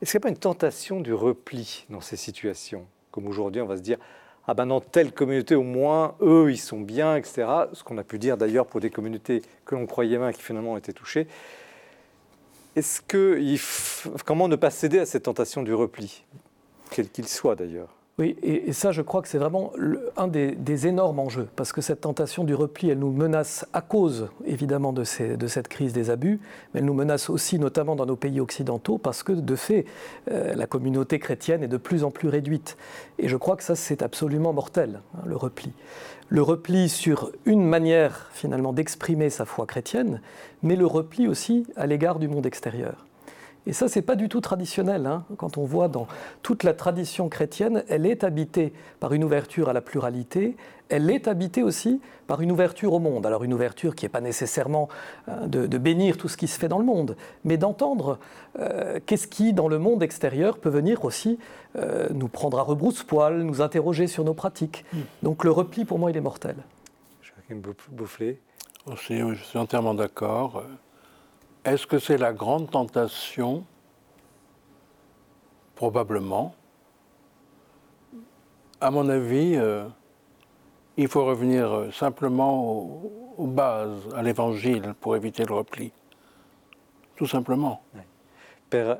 est-ce qu'il n'y a pas une tentation du repli dans ces situations? Comme aujourd'hui, on va se dire, ah ben dans telle communauté, au moins, eux, ils sont bien, etc. Ce qu'on a pu dire d'ailleurs pour des communautés que l'on croyait bien qui finalement ont été touchées. Est-ce que, comment ne pas céder à cette tentation du repli? Quel qu'il soit d'ailleurs. Oui, et, ça, je crois que c'est vraiment un des, énormes enjeux, parce que cette tentation du repli, elle nous menace à cause, évidemment, de, cette crise des abus, mais elle nous menace aussi, notamment dans nos pays occidentaux, parce que, de fait, euh, la communauté chrétienne est de plus en plus réduite. Et je crois que ça, c'est absolument mortel, hein, le repli. Le repli sur une manière, finalement, d'exprimer sa foi chrétienne, mais le repli aussi à l'égard du monde extérieur. Et ça, c'est pas du tout traditionnel. Hein. Quand on voit dans toute la tradition chrétienne, elle est habitée par une ouverture à la pluralité, elle est habitée aussi par une ouverture au monde. Alors une ouverture qui n'est pas nécessairement euh, de, bénir tout ce qui se fait dans le monde, mais d'entendre euh, qu'est-ce qui, dans le monde extérieur, peut venir aussi euh, nous prendre à rebrousse-poil, nous interroger sur nos pratiques. Hmm. Donc le repli, pour moi, il est mortel. Joachim Boufflé Je suis entièrement d'accord. Est-ce que c'est la grande tentation? Probablement. À mon avis, euh, il faut revenir euh, simplement aux, bases, à l'évangile, pour éviter le repli. Tout simplement. Père,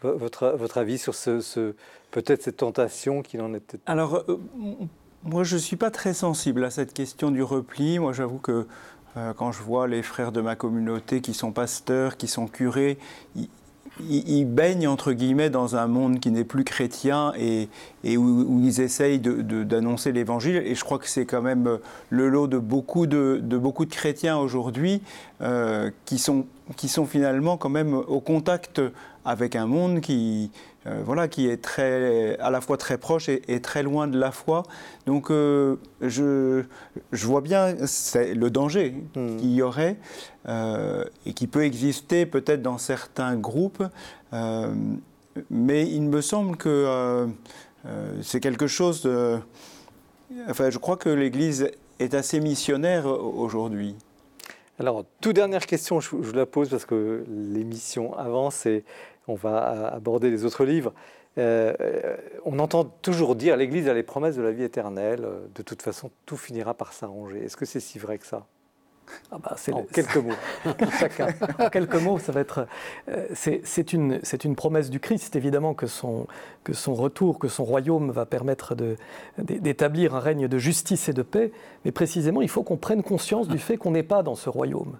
votre, votre, avis sur ce, peut-être cette tentation qu'il en était? Alors, euh, moi, je ne suis pas très sensible à cette question du repli. Moi, j'avoue que quand je vois les frères de ma communauté qui sont pasteurs, qui sont curés, ils, baignent entre guillemets dans un monde qui n'est plus chrétien et, où, ils essayent d'annoncer l'évangile. Et je crois que c'est quand même le lot de beaucoup de, beaucoup de chrétiens aujourd'hui euh, qui, sont, qui sont finalement quand même au contact avec un monde qui, euh, voilà, qui est très, à la fois très proche et, très loin de la foi. Donc euh, je, je, vois bien le danger hmm. qu'il y aurait euh, et qui peut exister peut-être dans certains groupes, mais il me semble que c'est quelque chose de... Enfin, je crois que l'Église est assez missionnaire aujourd'hui. Alors, toute dernière question, je, vous la pose parce que l'émission avance et on va aborder les autres livres. Euh, euh, on entend toujours dire l'Église a les promesses de la vie éternelle, euh, de toute façon tout finira par s'arranger. Est-ce que c'est si vrai que ça? Ah bah, en quelques mots, chacun. En quelques mots, ça va être. c'est une, une, promesse du Christ, évidemment, que son, que son retour, que son royaume va permettre d'établir un règne de justice et de paix. Mais précisément, il faut qu'on prenne conscience du fait qu'on n'est pas dans ce royaume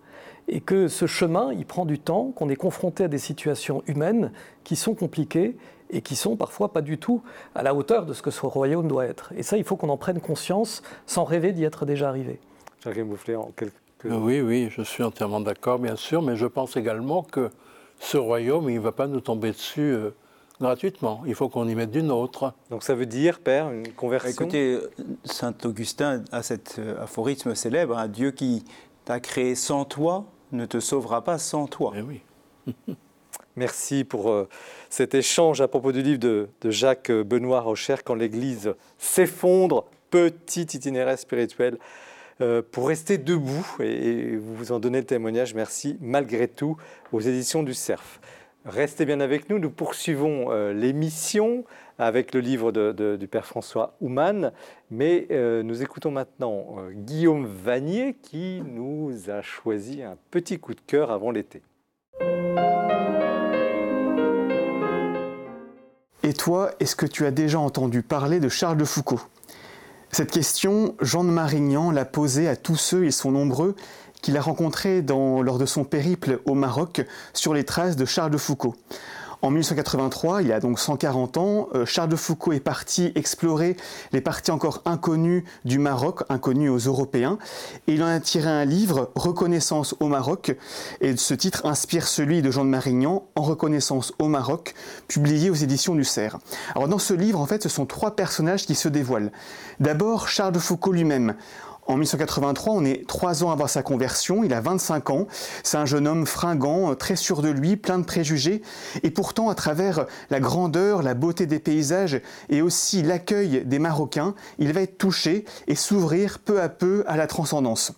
et que ce chemin, il prend du temps, qu'on est confronté à des situations humaines qui sont compliquées et qui sont parfois pas du tout à la hauteur de ce que ce royaume doit être. Et ça, il faut qu'on en prenne conscience sans rêver d'y être déjà arrivé. Jacques Boufflé, en quelques... Euh, oui, oui, je suis entièrement d'accord, bien sûr, mais je pense également que ce royaume, il ne va pas nous tomber dessus euh, gratuitement. Il faut qu'on y mette d'une autre. Donc ça veut dire, Père, une conversion? Écoutez, Saint Augustin a cet euh, aphorisme célèbre, un Dieu qui t'a créé sans toi ne te sauvera pas sans toi. Eh oui. Merci pour euh, cet échange à propos du livre de, Jacques Benoît Rocher, Quand l'Église s'effondre, petit itinéraire spirituel euh, pour rester debout. Et, vous vous en donnez le témoignage, merci, malgré tout, aux éditions du CERF. Restez bien avec nous, nous poursuivons euh, l'émission avec le livre du Père François Houman, mais nous écoutons maintenant Guillaume Vanier qui nous a choisi un petit coup de cœur avant l'été. Et toi, est-ce que tu as déjà entendu parler de Charles de Foucault? Cette question, Jean de Marignan l'a posée à tous ceux, ils sont nombreux, qu'il a rencontrés lors de son périple au Maroc sur les traces de Charles de Foucault. En 1883, il y a donc 140 ans, euh, Charles de Foucault est parti explorer les parties encore inconnues du Maroc, inconnues aux Européens, et il en a tiré un livre, Reconnaissance au Maroc, et ce titre inspire celui de Jean de Marignan, En reconnaissance au Maroc, publié aux éditions du Cerf. Alors dans ce livre, en fait, ce sont trois personnages qui se dévoilent. D'abord, Charles de Foucault lui-même. En 1983, on est trois ans avant sa conversion, il a 25 ans, c'est un jeune homme fringant, euh, très sûr de lui, plein de préjugés, et pourtant à travers la grandeur, la beauté des paysages et aussi l'accueil des Marocains, il va être touché et s'ouvrir peu à peu à la transcendance.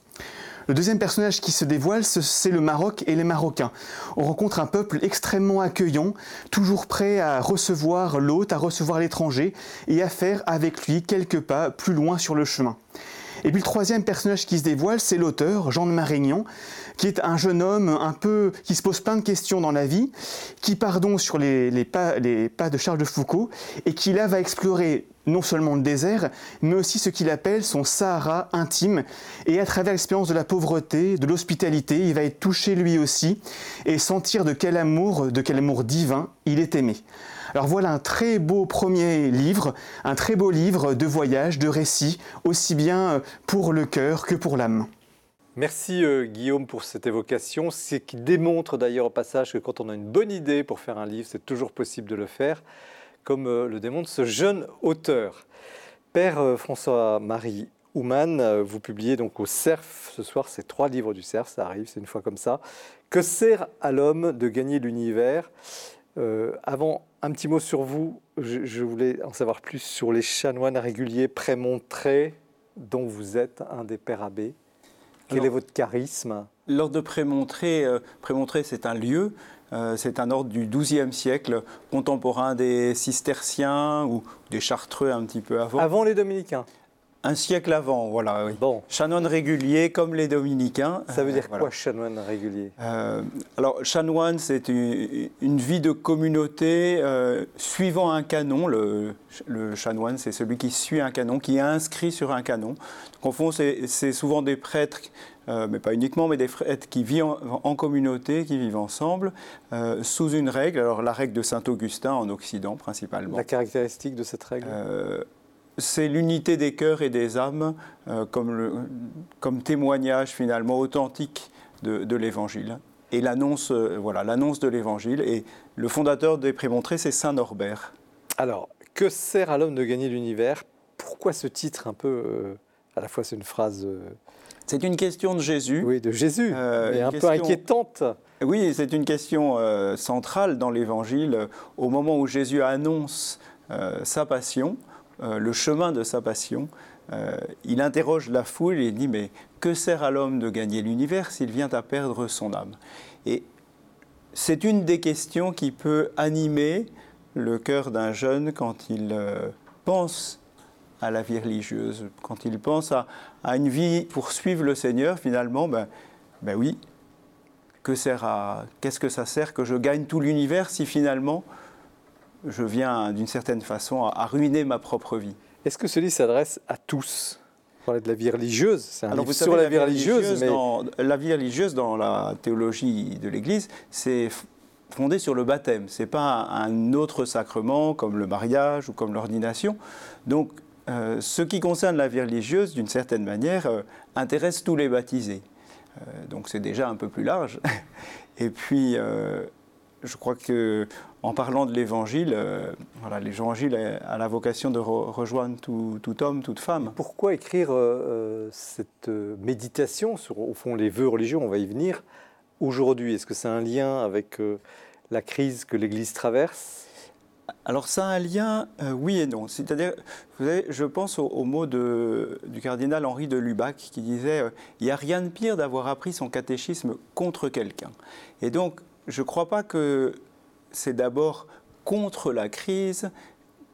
Le deuxième personnage qui se dévoile, c'est le Maroc et les Marocains. On rencontre un peuple extrêmement accueillant, toujours prêt à recevoir l'hôte, à recevoir l'étranger et à faire avec lui quelques pas plus loin sur le chemin. Et puis le troisième personnage qui se dévoile, c'est l'auteur, Jean de Marignan, qui est un jeune homme un peu qui se pose plein de questions dans la vie, qui part donc sur les, pas, les pas de Charles de Foucault et qui là va explorer non seulement le désert, mais aussi ce qu'il appelle son Sahara intime. Et à travers l'expérience de la pauvreté, de l'hospitalité, il va être touché lui aussi et sentir de quel amour, de quel amour divin il est aimé. Alors voilà un très beau premier livre, un très beau livre de voyage, de récit, aussi bien pour le cœur que pour l'âme. Merci euh, Guillaume pour cette évocation, ce qui démontre d'ailleurs au passage que quand on a une bonne idée pour faire un livre, c'est toujours possible de le faire comme euh, le démontre ce jeune auteur. Père euh, François-Marie Ouman, euh, vous publiez donc au CERF ce soir ces trois livres du CERF, ça arrive, c'est une fois comme ça. Que sert à l'homme de gagner l'univers? Avant, un petit mot sur vous. Je, voulais en savoir plus sur les chanoines réguliers prémontrés, dont vous êtes un des pères abbés. Quel est votre charisme? L'ordre de prémontré, prémontré c'est un lieu. Euh, c'est un ordre du XIIe siècle, contemporain des cisterciens ou des chartreux un petit peu avant. Avant les dominicains un siècle avant, voilà. Oui. Bon. Chanoine régulier comme les dominicains. Ça veut dire quoi, chanoine régulier? Euh, Alors, chanoine, c'est une, vie de communauté euh, suivant un canon. Le, chanoine, c'est celui qui suit un canon, qui est inscrit sur un canon. Donc, en fond, c'est souvent des prêtres euh, mais pas uniquement, mais des prêtres qui vivent en, communauté, qui vivent ensemble, euh, sous une règle, alors la règle de Saint-Augustin en Occident principalement. La caractéristique de cette règle? Euh, c'est l'unité des cœurs et des âmes comme, comme, témoignage finalement authentique de, l'Évangile. Et l'annonce voilà, l'annonce de l'Évangile. Et le fondateur des Prémontrés, c'est Saint Norbert. Alors, que sert à l'homme de gagner l'univers? Pourquoi ce titre un peu, à la fois c'est une phrase c'est une question de Jésus. Oui, de Jésus, euh, mais un peu inquiétante. Oui, c'est une question euh, centrale dans l'Évangile. Au moment où Jésus annonce euh, sa passion, le chemin de sa passion, il interroge la foule et dit Mais que sert à l'homme de gagner l'univers s'il vient à perdre son âme? Et c'est une des questions qui peut animer le cœur d'un jeune quand il pense à la vie religieuse. Quand il pense à, une vie pour suivre le Seigneur, finalement, ben, ben oui, que sert à, qu'est-ce que ça sert que je gagne tout l'univers si finalement je viens d'une certaine façon à, ruiner ma propre vie Est-ce que ce livre s'adresse à tous? Parlait de la vie religieuse, c'est un livre sur la, vie religieuse. mais... dans, la vie religieuse dans la théologie de l'Église, c'est fondé sur le baptême. C'est pas un autre sacrement comme le mariage ou comme l'ordination. Donc euh, ce qui concerne la vie religieuse, d'une certaine manière, euh, intéresse tous les baptisés. Euh, donc c'est déjà un peu plus large. Et puis, je crois que en parlant de l'Évangile, voilà, l'Évangile a la vocation de rejoindre tout, homme, toute femme. Pourquoi écrire cette méditation sur, au fond, les vœux religieux? On va y venir aujourd'hui. Est-ce que c'est un lien avec la crise que l'Église traverse? Alors ça a un lien, euh, oui et non. C'est-à-dire, vous savez, je pense au, mot de, du cardinal Henri de Lubac qui disait euh, Il n'y a rien de pire d'avoir appris son catéchisme contre quelqu'un. Et donc, je ne crois pas que c'est d'abord contre la crise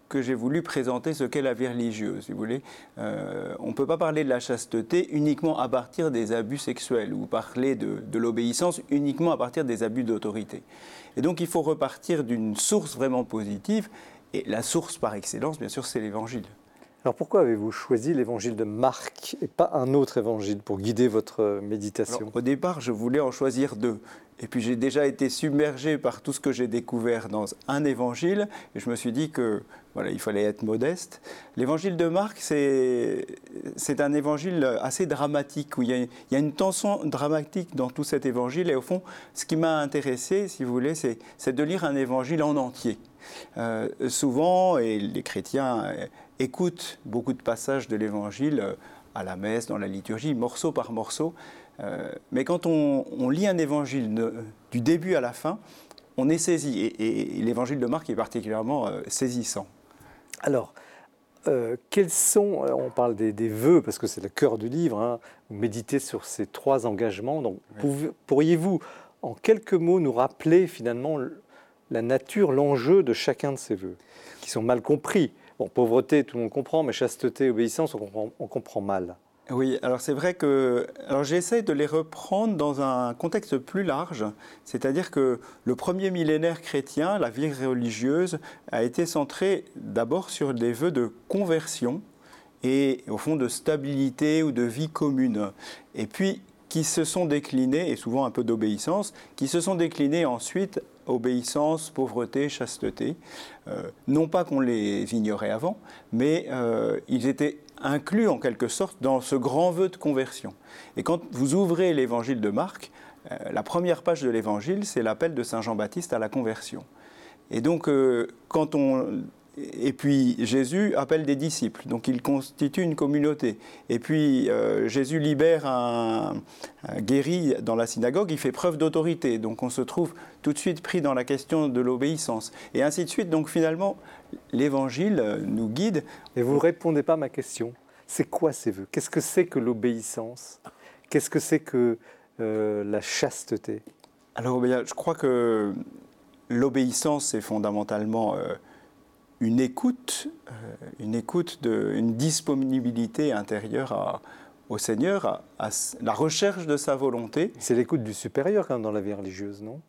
que j'ai voulu présenter ce qu'est la vie religieuse, si vous voulez. Euh, on ne peut pas parler de la chasteté uniquement à partir des abus sexuels ou parler de, de l'obéissance uniquement à partir des abus d'autorité. Et donc il faut repartir d'une source vraiment positive. Et la source par excellence, bien sûr, c'est l'Évangile. Alors pourquoi avez-vous choisi l'évangile de Marc et pas un autre évangile pour guider votre méditation? Au départ, je voulais en choisir deux. Et puis j'ai déjà été submergé par tout ce que j'ai découvert dans un évangile. Et je me suis dit que voilà, il fallait être modeste. L'évangile de Marc, c'est un évangile assez dramatique, où il y, a, une tension dramatique dans tout cet évangile. Et au fond, ce qui m'a intéressé, si vous voulez, c'est de lire un évangile en entier. Euh, souvent, et les chrétiens écoutent beaucoup de passages de l'évangile à la messe, dans la liturgie, morceau par morceau. Euh, mais quand on, lit un évangile du début à la fin, on est saisi. Et, l'évangile de Marc est particulièrement euh, saisissant. Alors, euh, quels sont, on parle des, vœux parce que c'est le cœur du livre, hein, vous méditez sur ces trois engagements. Donc, pourriez-vous, en quelques mots, nous rappeler finalement la nature, l'enjeu de chacun de ces vœux, qui sont mal compris? Bon, pauvreté, tout le monde comprend, mais chasteté, obéissance, on comprend, on comprend mal. Oui, alors c'est vrai que alors j'essaie de les reprendre dans un contexte plus large, c'est-à-dire que le premier millénaire chrétien, la vie religieuse, a été centré d'abord sur des vœux de conversion et au fond de stabilité ou de vie commune. Et puis qui se sont déclinés, et souvent un peu d'obéissance, qui se sont déclinés ensuite obéissance, pauvreté, chasteté. Euh, non pas qu'on les ignorait avant, mais euh, ils étaient inclus en quelque sorte dans ce grand vœu de conversion. Et quand vous ouvrez l'évangile de Marc, euh, la première page de l'évangile, c'est l'appel de Saint Jean-Baptiste à la conversion. Et donc, quand on et puis Jésus appelle des disciples, donc il constitue une communauté. Et puis euh, Jésus libère un, guéri dans la synagogue, il fait preuve d'autorité. Donc on se trouve tout de suite pris dans la question de l'obéissance. Et ainsi de suite. Donc finalement, l'évangile nous guide. Et vous ne répondez pas à ma question. C'est quoi ces vœux? Qu'est-ce que c'est que l'obéissance? Qu'est-ce que c'est que euh, la chasteté? Alors je crois que l'obéissance, c'est fondamentalement... Euh, une écoute, euh, une écoute, de, une disponibilité intérieure au Seigneur, à, la recherche de sa volonté. C'est l'écoute du supérieur quand même dans la vie religieuse, non?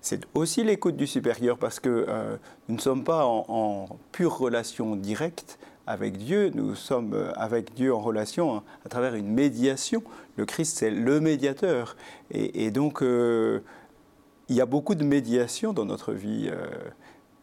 C'est aussi l'écoute du supérieur parce que euh, nous ne sommes pas en, pure relation directe avec Dieu, nous sommes euh, avec Dieu en relation hein, à, travers une médiation. Le Christ, c'est le médiateur. Et, donc, il y a beaucoup de médiation dans notre vie.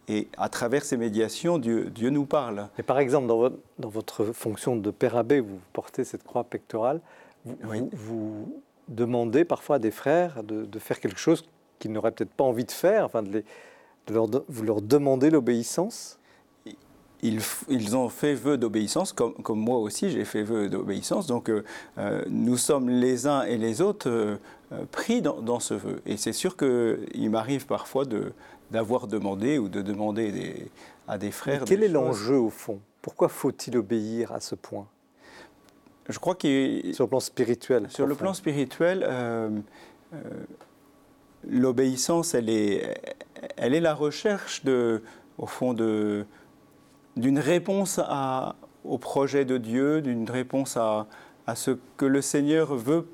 Et à travers ces médiations, Dieu, Dieu nous parle. Et par exemple, dans votre, dans votre fonction de père abbé, vous portez cette croix pectorale, vous, vous, demandez parfois à des frères de, de faire quelque chose qu'ils n'auraient peut-être pas envie de faire, enfin de, les, de leur, vous leur demandez l'obéissance? Ils, ils, ont fait vœu d'obéissance, comme, comme, moi aussi j'ai fait vœu d'obéissance. Donc euh, euh, nous sommes les uns et les autres euh, pris dans, dans, ce vœu. Et c'est sûr qu'il m'arrive parfois de, d'avoir demandé ou de demander à des frères. quel est l'enjeu au fond? Pourquoi faut-il obéir à ce point? Je crois qu'il sur le plan spirituel. Sur le plan spirituel, euh, euh, l'obéissance, elle est, elle est la recherche de, au fond, de d'une réponse à, au projet de Dieu, d'une réponse à, à ce que le Seigneur veut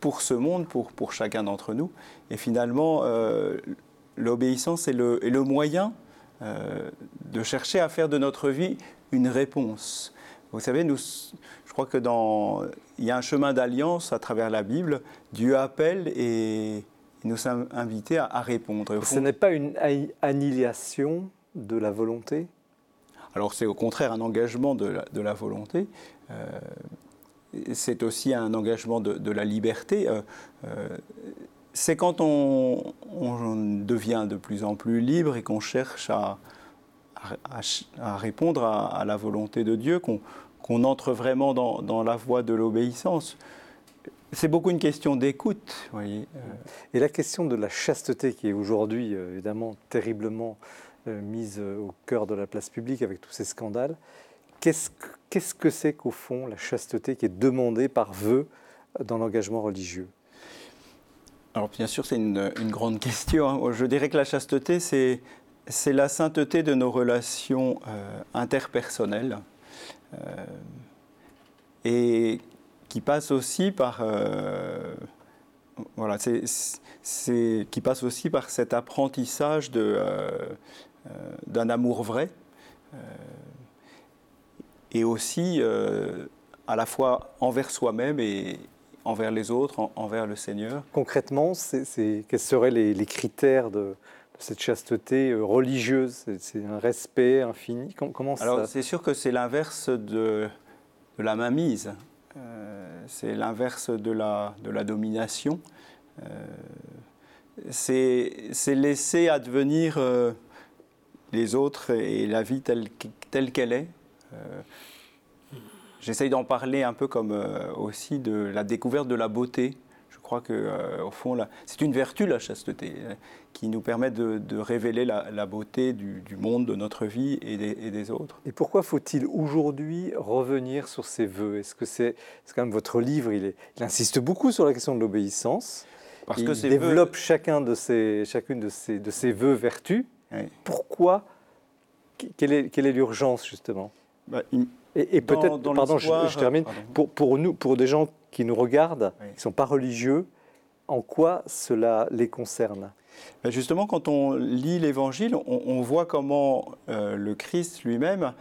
pour ce monde, pour, pour chacun d'entre nous. Et finalement, euh, l'obéissance est le, le, moyen euh, de chercher à faire de notre vie une réponse. Vous savez, nous, je crois que dans, il y a un chemin d'alliance à travers la Bible. Dieu appelle et nous sommes invités à, répondre. Ce n'est pas une annihilation de la volonté? Alors c'est au contraire un engagement de la, de la volonté. Euh, c'est aussi un engagement de, de la liberté. Euh c'est quand on, devient de plus en plus libre et qu'on cherche à, répondre à, la volonté de Dieu, qu'on entre vraiment dans, la voie de l'obéissance. C'est beaucoup une question d'écoute. Voyez. Et la question de la chasteté, qui est aujourd'hui euh, évidemment terriblement euh, mise euh, au cœur de la place publique avec tous ces scandales, qu'est-ce que c'est qu'au fond la chasteté qui est demandée par vœu dans l'engagement religieux? Alors bien sûr, c'est une, grande question. Hein. Je dirais que la chasteté, c'est, la sainteté de nos relations euh, interpersonnelles euh, et qui passe aussi par euh, voilà, c'est, qui passe aussi par cet apprentissage d'un amour vrai et aussi à la fois envers soi-même et, envers les autres, envers le Seigneur. Concrètement, c'est, quels seraient les, critères de, cette chasteté euh, religieuse? C'est un respect infini? Comment Alors, c'est sûr que c'est l'inverse de, la mainmise. Euh, c'est l'inverse de la, de la domination. Euh, c'est, laisser advenir les autres et la vie telle, telle qu'elle est. J'essaye d'en parler un peu comme euh, aussi de la découverte de la beauté. Je crois que euh, au fond, c'est une vertu la chasteté euh, qui nous permet de, révéler la, beauté du, monde, de notre vie et des, autres. Et pourquoi faut-il aujourd'hui revenir sur ces vœux? Est-ce que c'est quand même votre livre il, insiste beaucoup sur la question de l'obéissance. Parce il que développe chacun de ces, chacune de ces, de ces vœux vertus. Pourquoi? Quelle est l'urgence justement? Bah, Et, peut-être, pardon, je, termine, pour, pour, nous, pour des gens qui nous regardent, qui ne sont pas religieux, en quoi cela les concerne? Ben Justement, quand on lit l'Évangile, on, voit comment euh, le Christ lui-même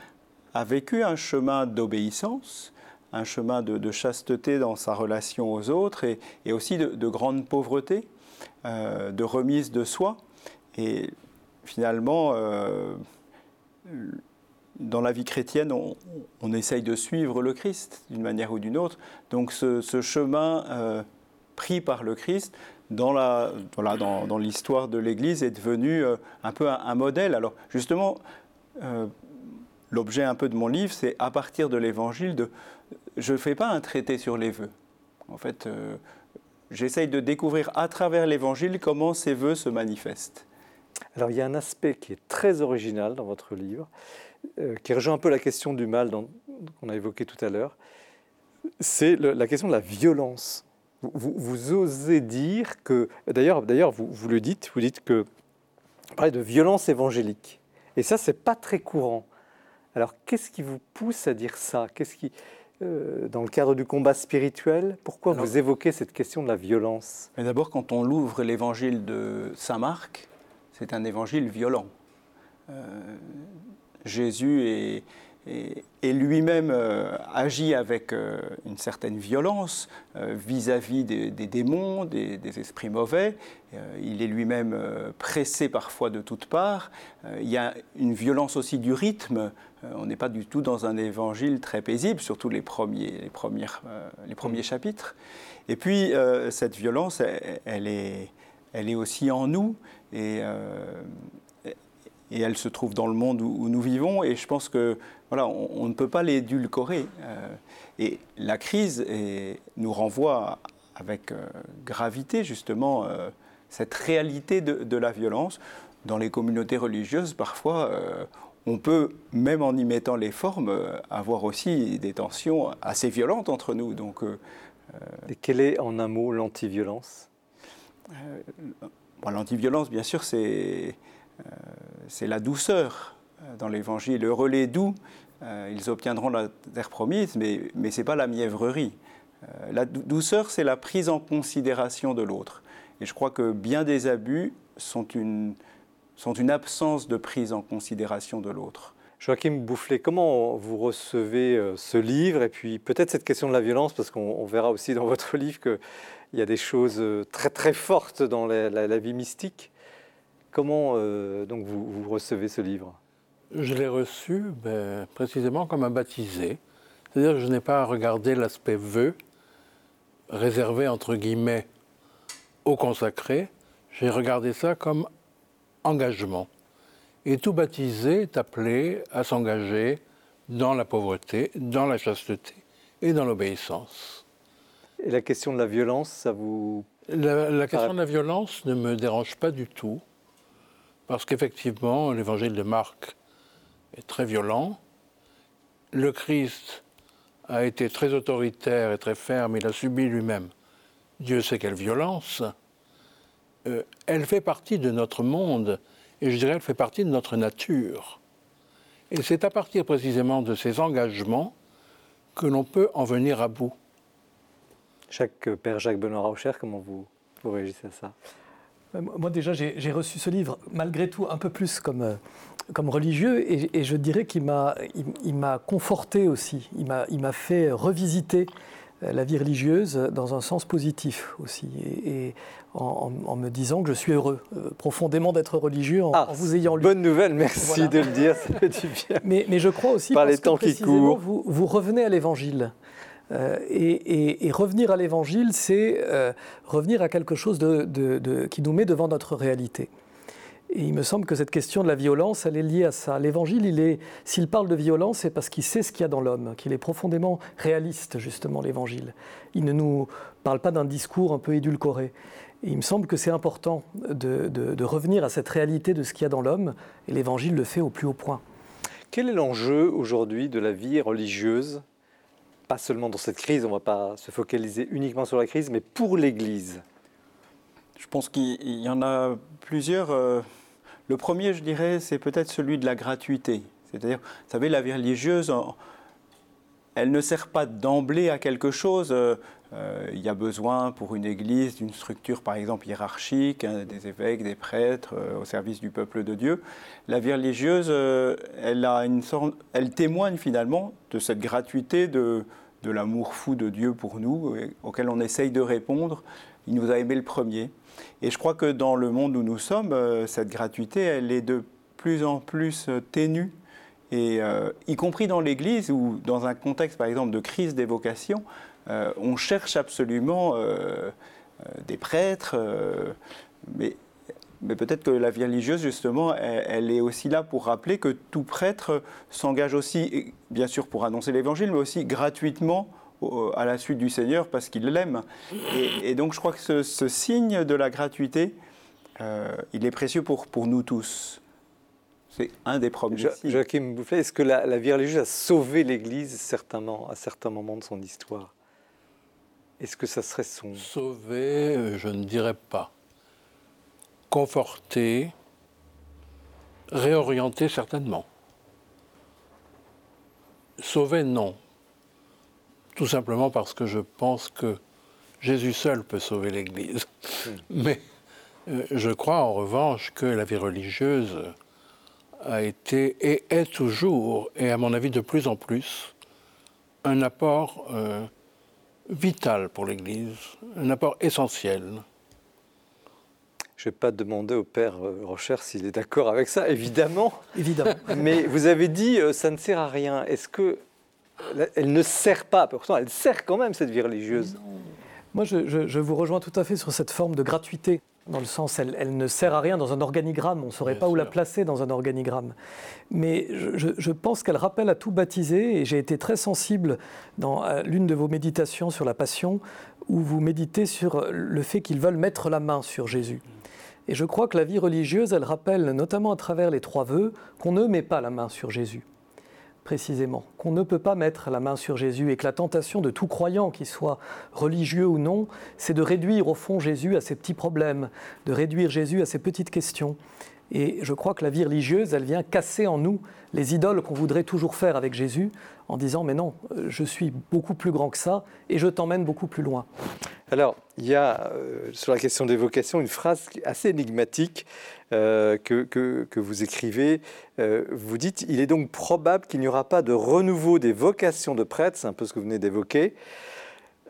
a vécu un chemin d'obéissance, un chemin de, chasteté dans sa relation aux autres et, et aussi de, grande pauvreté, euh, de remise de soi. Et finalement, euh, dans la vie chrétienne, on, essaye de suivre le Christ d'une manière ou d'une autre. Donc ce, chemin euh, pris par le Christ dans, la, voilà, dans, l'histoire de l'Église est devenu un peu un, modèle. Alors justement, l'objet un peu de mon livre, c'est à partir de l'Évangile je ne fais pas un traité sur les vœux. En fait, euh, j'essaye de découvrir à travers l'Évangile comment ces vœux se manifestent. Alors il y a un aspect qui est très original dans votre livre, euh, qui rejoint un peu la question du mal qu'on a évoqué tout à l'heure. C'est la question de la violence. Vous, osez dire que, d'ailleurs, d'ailleurs vous, vous, le dites, vous dites que vous parlez de violence évangélique. Et ça, c'est pas très courant. Alors, qu'est-ce qui vous pousse à dire ça? Qu'est-ce qui, euh, dans le cadre du combat spirituel Pourquoi vous évoquez cette question de la violence? D'abord, quand on ouvre l'évangile de Saint Marc, c'est un évangile violent. Euh, Jésus est, et, lui-même euh, agit avec euh, une certaine violence euh, vis-à-vis des, démons, des, esprits mauvais. il est lui-même pressé parfois de toutes parts. il y a une violence aussi du rythme. on n'est pas du tout dans un évangile très paisible, surtout les premiers, les premières, les premiers mm. chapitres. Et puis, cette violence, elle, est, elle est aussi en nous. Et et elle se trouve dans le monde où, nous vivons. Et je pense que voilà, on, ne peut pas l'édulcorer. Euh, et la crise nous renvoie avec euh, gravité justement euh, cette réalité de, la violence. Dans les communautés religieuses, parfois, on peut, même en y mettant les formes, avoir aussi des tensions assez violentes entre nous. Donc, et quelle est en un mot l'antiviolence? L'antiviolence, bien sûr, c'est c'est la douceur euh, dans l'évangile. Heureux les doux, euh, ils obtiendront la terre promise, mais, ce n'est pas la mièvrerie. la douceur, c'est la prise en considération de l'autre. Et je crois que bien des abus sont une absence de prise en considération de l'autre. Joachim Boufflet, comment vous recevez ce livre Et puis peut-être cette question de la violence, parce qu'on verra aussi dans votre livre qu'il y a des choses très très fortes dans la vie mystique. Comment euh, donc vous, recevez ce livre? Je l'ai reçu ben, précisément comme un baptisé. C'est-à-dire que je n'ai pas regardé l'aspect vœu, réservé entre guillemets au consacré. J'ai regardé ça comme engagement. Et tout baptisé est appelé à s'engager dans la pauvreté, dans la chasteté et dans l'obéissance. Et la question de la violence, ça vous... la question de la violence ne me dérange pas du tout. Parce qu'effectivement, l'évangile de Marc est très violent. Le Christ a été très autoritaire et très ferme, il a subi lui-même. Dieu sait quelle violence. Euh, elle fait partie de notre monde, et je dirais elle fait partie de notre nature. Et c'est à partir précisément de ces engagements que l'on peut en venir à bout. Chaque Père Jacques Benoît Raucher, comment vous, vous réagissez à ça? euh, moi déjà, j'ai reçu ce livre malgré tout un peu plus comme, euh, comme religieux et, je dirais qu'il m'a il, conforté aussi. Il m'a fait revisiter euh, la vie religieuse dans un sens positif aussi, et, en, me disant que je suis heureux profondément d'être religieux en, ah, vous ayant lu. Bonne nouvelle, merci de le dire, ça fait du bien. Mais, mais je crois aussi Par parce les temps que qui courent. Vous, vous revenez à l'Évangile. Euh, et, revenir à l'évangile, c'est euh, revenir à quelque chose qui nous met devant notre réalité. Et il me semble que cette question de la violence, elle est liée à ça. L'évangile, s'il parle de violence, c'est parce qu'il sait ce qu'il y a dans l'homme, qu'il est profondément réaliste, justement, l'évangile. Il ne nous parle pas d'un discours un peu édulcoré. Et il me semble que c'est important de revenir à cette réalité de ce qu'il y a dans l'homme, et l'évangile le fait au plus haut point. Quel est l'enjeu aujourd'hui de la vie religieuse pas seulement dans cette crise, on ne va pas se focaliser uniquement sur la crise, mais pour l'Église Je pense qu'il y en a plusieurs. Euh, le premier, je dirais, c'est peut-être celui de la gratuité. C'est-à-dire, vous savez, la vie religieuse, elle ne sert pas d'emblée à quelque chose. Euh, il y a besoin pour une église d'une structure, par exemple, hiérarchique, hein, des évêques, des prêtres, euh, au service du peuple de Dieu. La vie religieuse, euh, elle, témoigne finalement de cette gratuité de, de l'amour fou de Dieu pour nous, auquel on essaye de répondre. Il nous a aimé le premier. Et je crois que dans le monde où nous sommes, cette gratuité, elle est de plus en plus ténue. Et y compris dans l'Église ou dans un contexte, par exemple, de crise des vocations, euh, on cherche absolument euh, euh, des prêtres, mais, peut-être que la vie religieuse, justement, elle, est aussi là pour rappeler que tout prêtre s'engage aussi, bien sûr pour annoncer l'Évangile, mais aussi gratuitement à la suite du Seigneur parce qu'il l'aime. Et, donc je crois que ce, signe de la gratuité, il est précieux pour, pour nous tous. C'est un des premiers jo Joachim Boufflet, est-ce que la, la, vie religieuse a sauvé l'Église certainement à certains moments de son histoire? Est-ce que ça serait son... Sauver, euh, je ne dirais pas. Conforter, réorienter certainement. Sauver, non. Tout simplement parce que je pense que Jésus seul peut sauver l'Église. Hmm. Mais euh, je crois en revanche que la vie religieuse a été et est toujours, et à mon avis de plus en plus, un apport euh, vital pour l'Église, un apport essentiel. Je ne vais pas demander au père euh, Rocher s'il est d'accord avec ça, évidemment. Évidemment. Mais vous avez dit euh, ça ne sert à rien. Est-ce que elle ne sert pas Pourtant, elle sert quand même cette vie religieuse? Moi, je, vous rejoins tout à fait sur cette forme de gratuité dans le sens, elle, elle, ne sert à rien dans un organigramme, on ne saurait pas où la placer dans un organigramme. Mais je, je pense qu'elle rappelle à tout baptisé, et j'ai été très sensible dans l'une de vos méditations sur la Passion, où vous méditez sur le fait qu'ils veulent mettre la main sur Jésus. Et je crois que la vie religieuse, elle rappelle, notamment à travers les trois vœux, qu'on ne met pas la main sur Jésus précisément, qu'on ne peut pas mettre la main sur Jésus et que la tentation de tout croyant, qu'il soit religieux ou non, c'est de réduire au fond Jésus à ses petits problèmes, de réduire Jésus à ses petites questions. Et je crois que la vie religieuse, elle vient casser en nous les idoles qu'on voudrait toujours faire avec Jésus en disant mais non, je suis beaucoup plus grand que ça et je t'emmène beaucoup plus loin. Alors, il y a euh, sur la question des vocations une phrase assez énigmatique euh, que, que, vous écrivez. Euh, vous dites Il est donc probable qu'il n'y aura pas de renouveau des vocations de prêtres, c'est un peu ce que vous venez d'évoquer,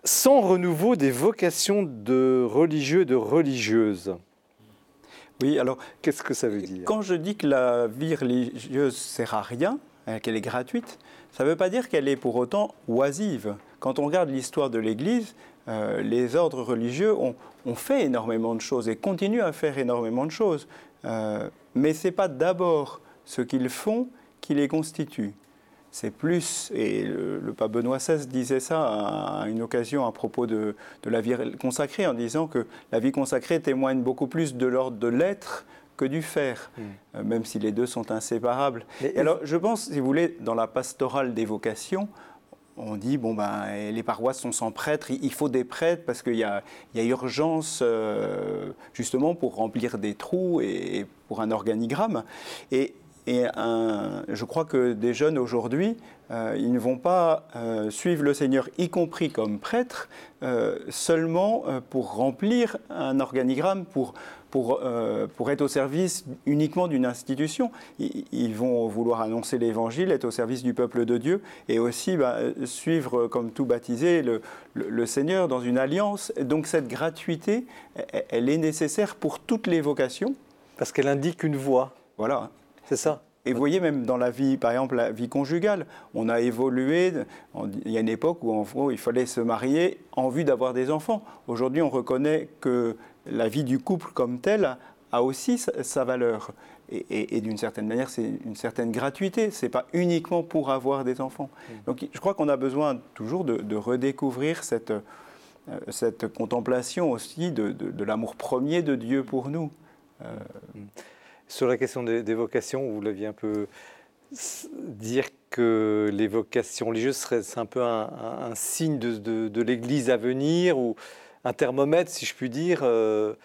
sans renouveau des vocations de religieux et de religieuses. Oui, alors. Qu'est-ce que ça veut dire? Quand je dis que la vie religieuse sert à rien, hein, qu'elle est gratuite, ça ne veut pas dire qu'elle est pour autant oisive. Quand on regarde l'histoire de l'Église, les ordres religieux ont, ont, fait énormément de choses et continuent à faire énormément de choses. Euh, mais ce n'est pas d'abord ce qu'ils font qui les constitue. C'est plus, et le, pape Benoît XVI disait ça à, une occasion à propos de, la vie consacrée, en disant que la vie consacrée témoigne beaucoup plus de l'ordre de l'être que du faire, hmm. euh, même si les deux sont inséparables. alors, je pense, si vous voulez, dans la pastorale des vocations, on dit bon ben les paroisses sont sans prêtres, il faut des prêtres parce qu'il y, a, urgence euh, justement pour remplir des trous et, pour un organigramme. Et, je crois que des jeunes aujourd'hui, euh, ils ne vont pas euh, suivre le Seigneur, y compris comme prêtres, seulement pour remplir un organigramme, pour pour, euh, pour être au service uniquement d'une institution. Ils, vont vouloir annoncer l'évangile, être au service du peuple de Dieu et aussi bah, suivre, comme tout baptisé, le, le, Seigneur dans une alliance. Donc cette gratuité, elle est nécessaire pour toutes les vocations. Parce qu'elle indique une voie. Voilà. C'est ça. Et vous voyez, même dans la vie, par exemple, la vie conjugale, on a évolué. Il y a une époque où, en gros, il fallait se marier en vue d'avoir des enfants. Aujourd'hui, on reconnaît que la vie du couple comme telle a aussi sa, valeur. Et, d'une certaine manière, c'est une certaine gratuité. Ce n'est pas uniquement pour avoir des enfants. Mm. Donc je crois qu'on a besoin toujours de, redécouvrir cette, euh, cette contemplation aussi de, l'amour premier de Dieu pour nous. Euh, mm. Sur la question des, vocations, vous l'aviez un peu dire que les vocations religieuses seraient un peu un, signe de, l'Église à venir ou un thermomètre, si je puis dire, euh,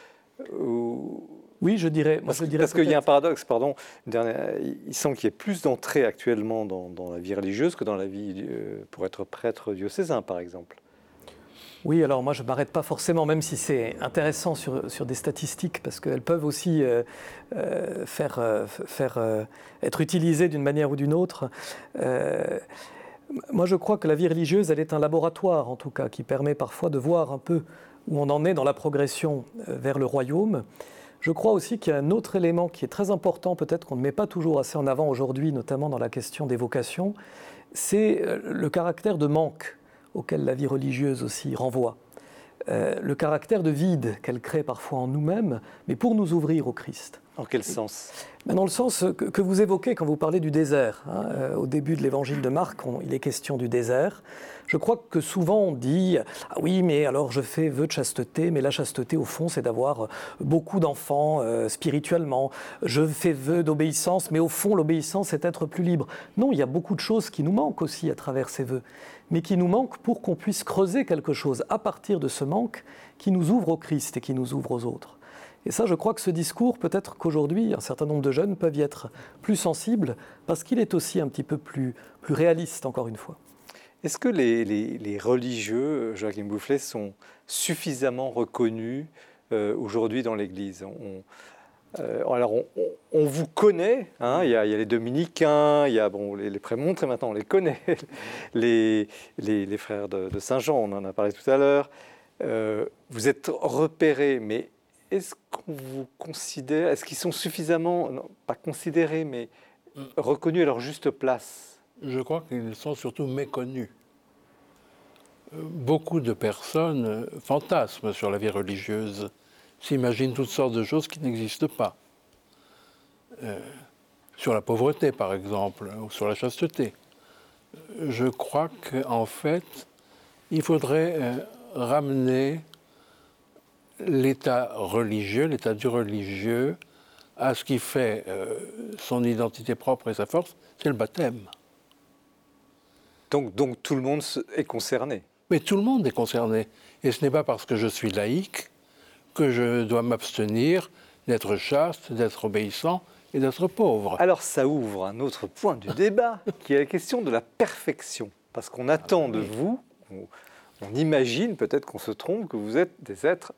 Oui, je dirais. parce, qu'il y a un paradoxe, pardon. il semble qu'il y ait plus d'entrées actuellement dans, la vie religieuse que dans la vie euh, pour être prêtre diocésain, par exemple. Oui, alors moi je ne m'arrête pas forcément, même si c'est intéressant sur, sur, des statistiques, parce qu'elles peuvent aussi euh, euh, faire, faire être utilisées d'une manière ou d'une autre. moi je crois que la vie religieuse, elle est un laboratoire en tout cas, qui permet parfois de voir un peu où on en est dans la progression vers le royaume. Je crois aussi qu'il y a un autre élément qui est très important, peut-être qu'on ne met pas toujours assez en avant aujourd'hui, notamment dans la question des vocations, c'est euh, le caractère de manque auquel la vie religieuse aussi renvoie. Euh, le caractère de vide qu'elle crée parfois en nous-mêmes, mais pour nous ouvrir au Christ. En quel sens? Dans le sens que, vous évoquez quand vous parlez du désert. Hein, euh, au début de l'évangile de Marc, il est question du désert. Je crois que souvent on dit Ah oui, mais alors je fais vœu de chasteté, mais la chasteté, au fond, c'est d'avoir beaucoup d'enfants euh, spirituellement. Je fais vœu d'obéissance, mais au fond, l'obéissance, c'est être plus libre. Non, il y a beaucoup de choses qui nous manquent aussi à travers ces vœux, mais qui nous manquent pour qu'on puisse creuser quelque chose à partir de ce manque qui nous ouvre au Christ et qui nous ouvre aux autres. Et ça, je crois que ce discours, peut-être qu'aujourd'hui, un certain nombre de jeunes peuvent y être plus sensibles, parce qu'il est aussi un petit peu plus, plus réaliste, encore une fois. Est-ce que les, religieux, Joachim Boufflet, sont suffisamment reconnus euh, aujourd'hui dans l'Église? Euh, alors, on, vous connaît, hein, il, y a, les dominicains, il y a bon, les, les prémontres, et maintenant on les connaît, les, les frères de, Saint-Jean, on en a parlé tout à l'heure. Euh, vous êtes repérés, mais est-ce qu'on vous considère, est-ce qu'ils sont suffisamment, pas considérés, mais mm. reconnus à leur juste place? Je crois qu'ils sont surtout méconnus. Euh, beaucoup de personnes fantasment sur la vie religieuse, s'imaginent toutes sortes de choses qui n'existent pas. Euh, sur la pauvreté, par exemple, ou sur la chasteté. Je crois qu'en fait, il faudrait euh, ramener l'état religieux, l'état du religieux, à ce qui fait euh, son identité propre et sa force, c'est le baptême. Donc, donc tout le monde est concerné Mais tout le monde est concerné. Et ce n'est pas parce que je suis laïque que je dois m'abstenir d'être chaste, d'être obéissant et d'être pauvre. Alors ça ouvre un autre point du débat, qui est la question de la perfection. Parce qu'on attend de vous, on imagine peut-être qu'on se trompe, que vous êtes des êtres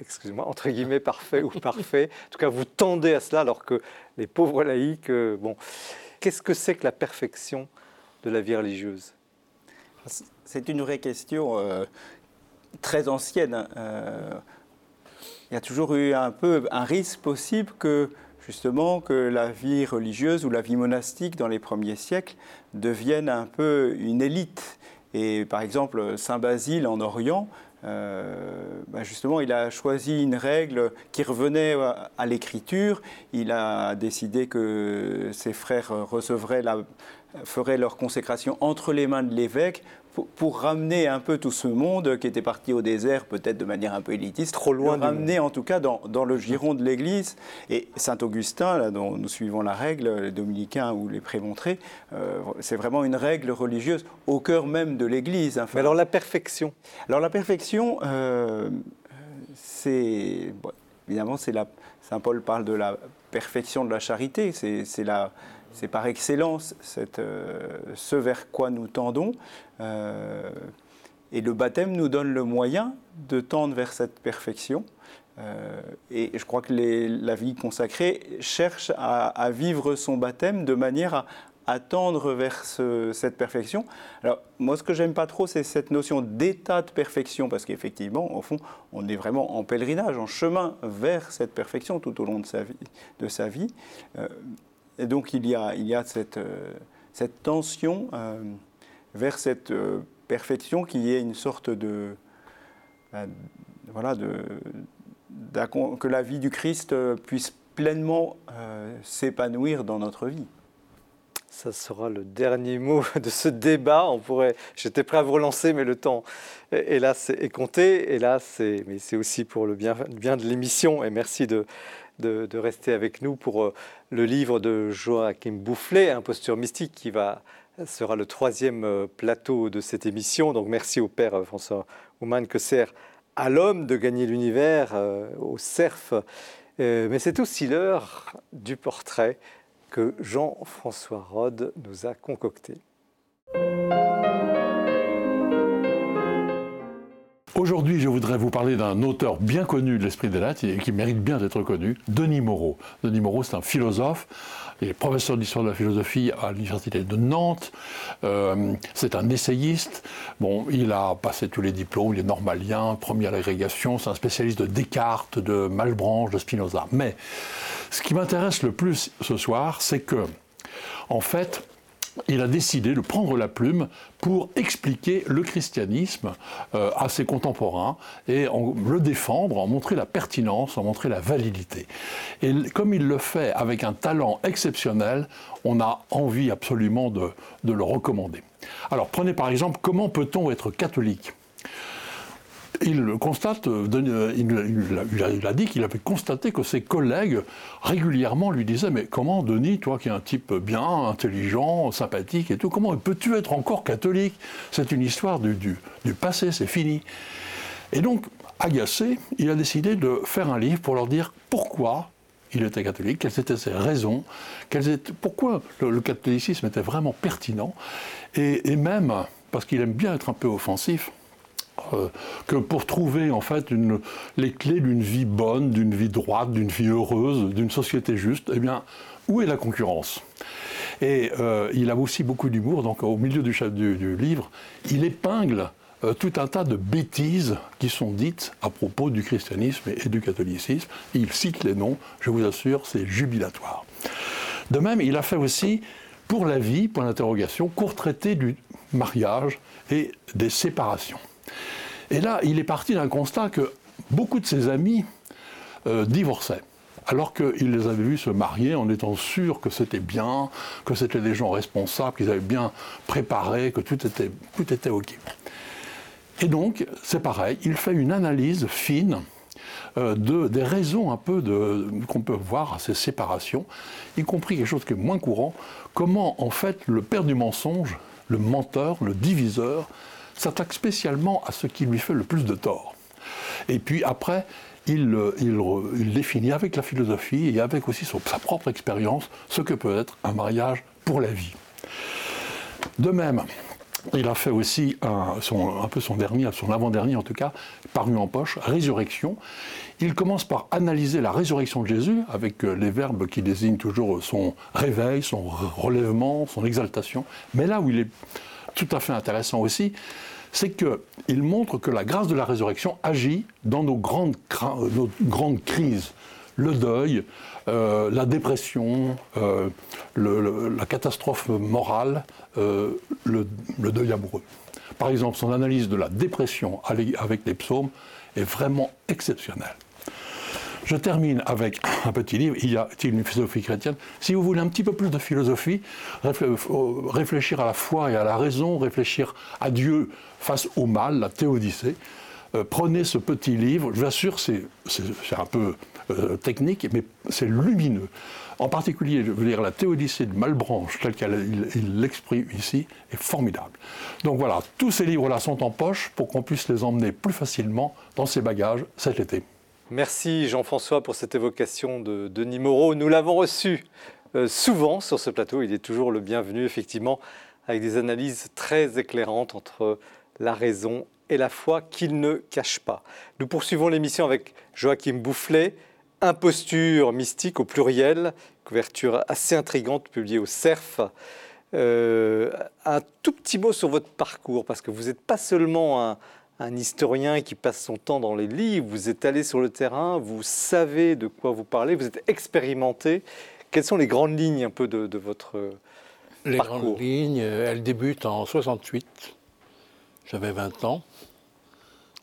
excusez-moi, entre guillemets, parfait ou parfait. En tout cas, vous tendez à cela alors que les pauvres laïcs, euh, bon. Qu'est-ce que c'est que la perfection de la vie religieuse? C'est une vraie question euh, très ancienne. Hein. Euh, il y a toujours eu un peu un risque possible que justement que la vie religieuse ou la vie monastique dans les premiers siècles devienne un peu une élite. Et par exemple, Saint Basile en Orient euh, bah, justement, il a choisi une règle qui revenait à l'écriture. Il a décidé que ses frères recevraient feraient leur consécration entre les mains de l'évêque pour, ramener un peu tout ce monde qui était parti au désert, peut-être de manière un peu élitiste, trop loin, le ramener en tout cas dans, dans le giron de l'Église. Et Saint Augustin, là, dont nous suivons la règle, les dominicains ou les prémontrés, euh, c'est vraiment une règle religieuse au cœur même de l'Église. Mais alors la perfection Alors la perfection, euh, c'est évidemment, c'est la. Saint Paul parle de la perfection de la charité. C'est la c'est par excellence euh, ce vers quoi nous tendons. Euh, et le baptême nous donne le moyen de tendre vers cette perfection. Euh, et je crois que la vie consacrée cherche à, vivre son baptême de manière à, tendre vers cette perfection. Alors, moi, ce que j'aime pas trop, c'est cette notion d'état de perfection, parce qu'effectivement, au fond, on est vraiment en pèlerinage, en chemin vers cette perfection tout au long de sa vie. De sa vie. Et donc il y a, il y a cette, euh, cette tension euh, vers cette euh, perfection qui est une sorte de... voilà, de, que la vie du Christ puisse pleinement s'épanouir dans notre vie. Ça sera le dernier mot de ce débat. On pourrait, j'étais prêt à vous relancer, mais le temps, hélas, est compté. Hélas, c'est, mais c'est aussi pour le bien, bien de l'émission. Et merci de, de, rester avec nous pour euh, le livre de Joachim Boufflet, Imposture mystique, qui sera le troisième euh, plateau de cette émission. Donc merci au père euh, François Ouman que sert à l'homme de gagner l'univers, au cerf mais c'est aussi l'heure du portrait que Jean-François Rode nous a concocté. Aujourd'hui, je voudrais vous parler d'un auteur bien connu de l'esprit des lettres et qui mérite bien d'être connu, Denis Moreau. Denis Moreau, c'est un philosophe, il est professeur d'histoire de la philosophie à l'université de Nantes, euh, c'est un essayiste, bon, il a passé tous les diplômes, il est normalien, premier à l'agrégation, c'est un spécialiste de Descartes, de Malebranche, de Spinoza. Mais ce qui m'intéresse le plus ce soir, c'est que, en fait, il a décidé de prendre la plume pour expliquer le christianisme euh, à ses contemporains et en, le défendre, en montrer la pertinence, en montrer la validité. Et comme il le fait avec un talent exceptionnel, on a envie absolument de le recommander. Alors prenez par exemple comment peut-on être catholique? Il constate, euh, euh, il, a, dit qu'il avait constaté que ses collègues régulièrement lui disaient Mais comment, Denis, toi qui es un type bien, intelligent, sympathique et tout, comment peux-tu être encore catholique? C'est une histoire du, du, passé, c'est fini. Et donc, agacé, il a décidé de faire un livre pour leur dire pourquoi il était catholique, quelles étaient ses raisons, pourquoi le, catholicisme était vraiment pertinent, et même, parce qu'il aime bien être un peu offensif, euh, que pour trouver en fait les clés d'une vie bonne, d'une vie droite, d'une vie heureuse, d'une société juste, eh bien, où est la concurrence? Et euh, il a aussi beaucoup d'humour, donc au milieu du, du, livre, il épingle euh, tout un tas de bêtises qui sont dites à propos du christianisme et, du catholicisme. il cite les noms, je vous assure, c'est jubilatoire. De même, il a fait aussi, pour la vie, point d'interrogation, court traité du mariage et des séparations. Et là, il est parti d'un constat que beaucoup de ses amis euh, divorçaient alors qu'il les avait vus se marier en étant sûrs que c'était bien, que c'était des gens responsables, qu'ils avaient bien préparé, que tout était, tout était OK. Et donc, c'est pareil, il fait une analyse fine euh, de, des raisons un peu qu'on peut voir à ces séparations, y compris quelque chose qui est moins courant, comment en fait le père du mensonge, le menteur, le diviseur, s'attaque spécialement à ce qui lui fait le plus de tort. Et puis après, il, il, définit avec la philosophie et avec aussi sa propre expérience ce que peut être un mariage pour la vie. De même, il a fait aussi un, un peu son dernier, son avant-dernier en tout cas, paru en poche, Résurrection. Il commence par analyser la résurrection de Jésus avec euh, les verbes qui désignent toujours son réveil, son relèvement, son exaltation. Mais là où il est tout à fait intéressant aussi, c'est qu'il montre que la grâce de la résurrection agit dans nos grandes, crises. Le deuil, euh, la dépression, euh, la catastrophe morale, euh, le, deuil amoureux. Par exemple, son analyse de la dépression avec les psaumes est vraiment exceptionnelle. Je termine avec un petit livre, Il y a-t-il une philosophie chrétienne Si vous voulez un petit peu plus de philosophie, réfléchir à la foi et à la raison, réfléchir à Dieu face au mal, la théodicée, euh, prenez ce petit livre, je vous assure, c'est un peu euh, technique, mais c'est lumineux. En particulier, je veux dire, la théodicée de Malbranche, telle qu'il l'exprime ici, est formidable. Donc voilà, tous ces livres-là sont en poche pour qu'on puisse les emmener plus facilement dans ses bagages cet été. Merci Jean-François pour cette évocation de Denis Moreau. Nous l'avons reçu euh, souvent sur ce plateau. Il est toujours le bienvenu, effectivement, avec des analyses très éclairantes entre la raison et la foi qu'il ne cache pas. Nous poursuivons l'émission avec Joachim Boufflet, Imposture mystique au pluriel, couverture assez intrigante publiée au CERF. Euh, un tout petit mot sur votre parcours, parce que vous n'êtes pas seulement un, un historien qui passe son temps dans les livres, vous êtes allé sur le terrain, vous savez de quoi vous parlez, vous êtes expérimenté. Quelles sont les grandes lignes un peu de, votre les parcours Les grandes lignes, elles débutent en 68, j'avais 20 ans,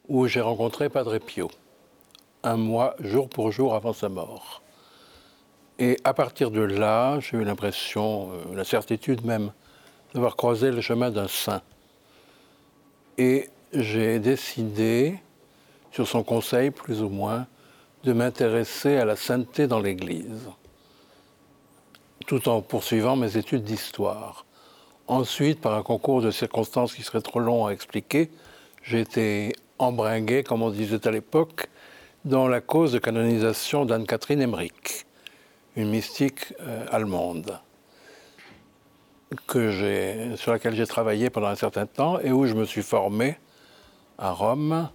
où j'ai rencontré Padre Pio, un mois, jour pour jour avant sa mort. Et à partir de là, j'ai eu l'impression, euh, la certitude même, d'avoir croisé le chemin d'un saint. Et j'ai décidé, sur son conseil plus ou moins, de m'intéresser à la sainteté dans l'Église, tout en poursuivant mes études d'histoire. Ensuite, par un concours de circonstances qui serait trop long à expliquer, j'ai été embringué, comme on disait à l'époque, dans la cause de canonisation d'Anne-Catherine Emmerich, une mystique euh, allemande sur laquelle j'ai travaillé pendant un certain temps et où je me suis formé à Rome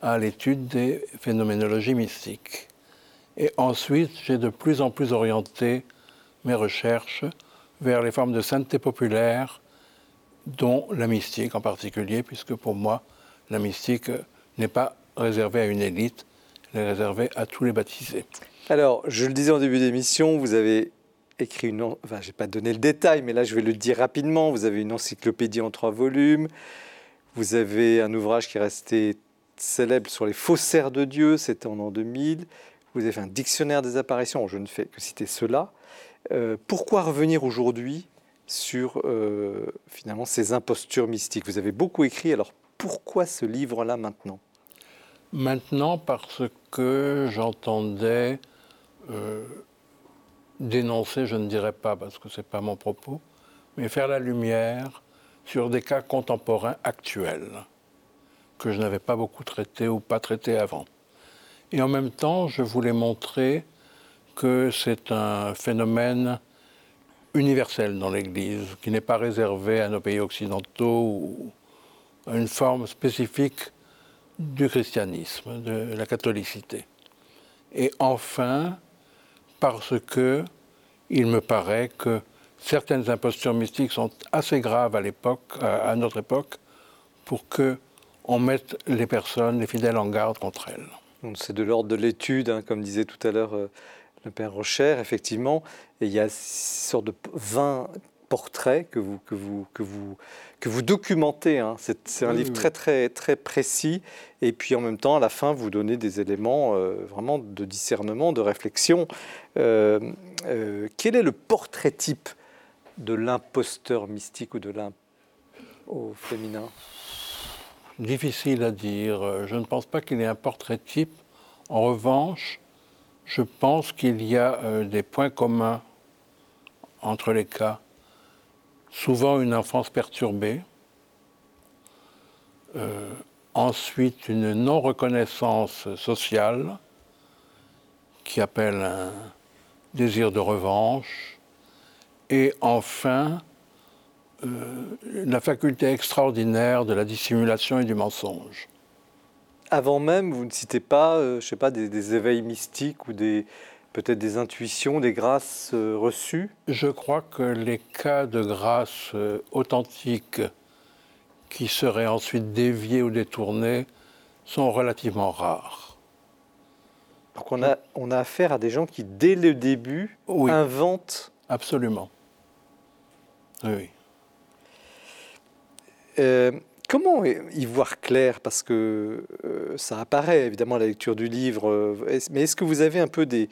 à l'étude des phénoménologies mystiques. Et ensuite, j'ai de plus en plus orienté mes recherches vers les formes de sainteté populaire, dont la mystique en particulier, puisque pour moi, la mystique n'est pas réservée à une élite, elle est réservée à tous les baptisés. Alors, je le disais en début d'émission, vous avez écrit une. Enfin, je n'ai pas donné le détail, mais là, je vais le dire rapidement. Vous avez une encyclopédie en trois volumes. Vous avez un ouvrage qui est resté célèbre sur les faussaires de Dieu, c'était en an 2000. Vous avez fait un dictionnaire des apparitions, je ne fais que citer cela. Euh, pourquoi revenir aujourd'hui sur euh, finalement ces impostures mystiques? Vous avez beaucoup écrit, alors pourquoi ce livre-là maintenant? Maintenant parce que j'entendais euh, dénoncer, je ne dirais pas parce que ce n'est pas mon propos, mais faire la lumière sur des cas contemporains actuels que je n'avais pas beaucoup traités ou pas traités avant. Et en même temps, je voulais montrer que c'est un phénomène universel dans l'Église, qui n'est pas réservé à nos pays occidentaux ou à une forme spécifique du christianisme, de la catholicité. Et enfin, parce que il me paraît que certaines impostures mystiques sont assez graves à l'époque, à notre époque, pour que on mette les personnes, les fidèles en garde contre elles. C'est de l'ordre de l'étude, hein, comme disait tout à l'heure euh, le père Rocher, effectivement. Et il y a sorte de 20 portraits que vous, que vous, que vous, que vous documentez. Hein. C'est un livre très, très, très précis. Et puis en même temps, à la fin, vous donnez des éléments euh, vraiment de discernement, de réflexion. Euh, quel est le portrait type de l'imposteur mystique ou de l'imposteur au féminin? Difficile à dire. Je ne pense pas qu'il y ait un portrait type. En revanche, je pense qu'il y a euh, des points communs entre les cas. Souvent une enfance perturbée, euh, ensuite une non-reconnaissance sociale qui appelle un désir de revanche, et enfin euh, la faculté extraordinaire de la dissimulation et du mensonge. Avant même, vous ne citez pas, euh, je sais pas, des, éveils mystiques ou des peut-être des intuitions, des grâces euh, reçues? Je crois que les cas de grâces authentiques qui seraient ensuite déviés ou détournés sont relativement rares. Donc on a, on a affaire à des gens qui, dès le début, inventent. Absolument. Oui. Euh, comment y voir clair? Parce que euh, ça apparaît évidemment à la lecture du livre, euh, mais est-ce que vous avez un peu des,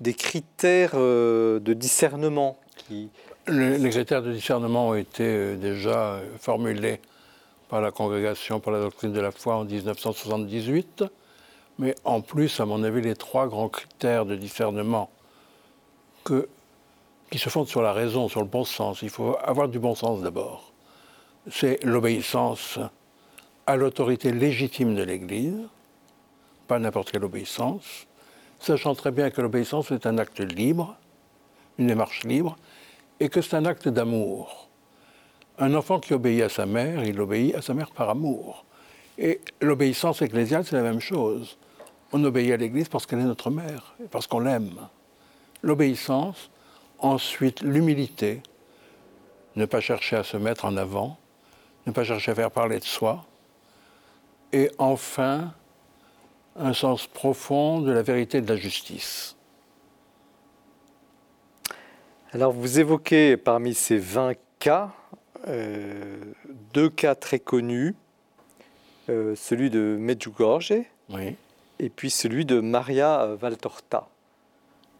des critères de discernement qui... les, critères de discernement ont été déjà formulés par la Congrégation pour la doctrine de la foi en 1978, mais en plus, à mon avis, les trois grands critères de discernement que, qui se fondent sur la raison, sur le bon sens, il faut avoir du bon sens d'abord c'est l'obéissance à l'autorité légitime de l'Église, pas n'importe quelle obéissance, sachant très bien que l'obéissance est un acte libre, une démarche libre, et que c'est un acte d'amour. Un enfant qui obéit à sa mère, il obéit à sa mère par amour. Et l'obéissance ecclésiale, c'est la même chose. On obéit à l'Église parce qu'elle est notre mère, parce qu'on l'aime. L'obéissance, ensuite l'humilité, ne pas chercher à se mettre en avant, ne pas chercher à faire parler de soi, et enfin un sens profond de la vérité et de la justice. Alors vous évoquez parmi ces 20 cas, euh, deux cas très connus, euh, celui de Medjugorje et puis celui de Maria Valtorta.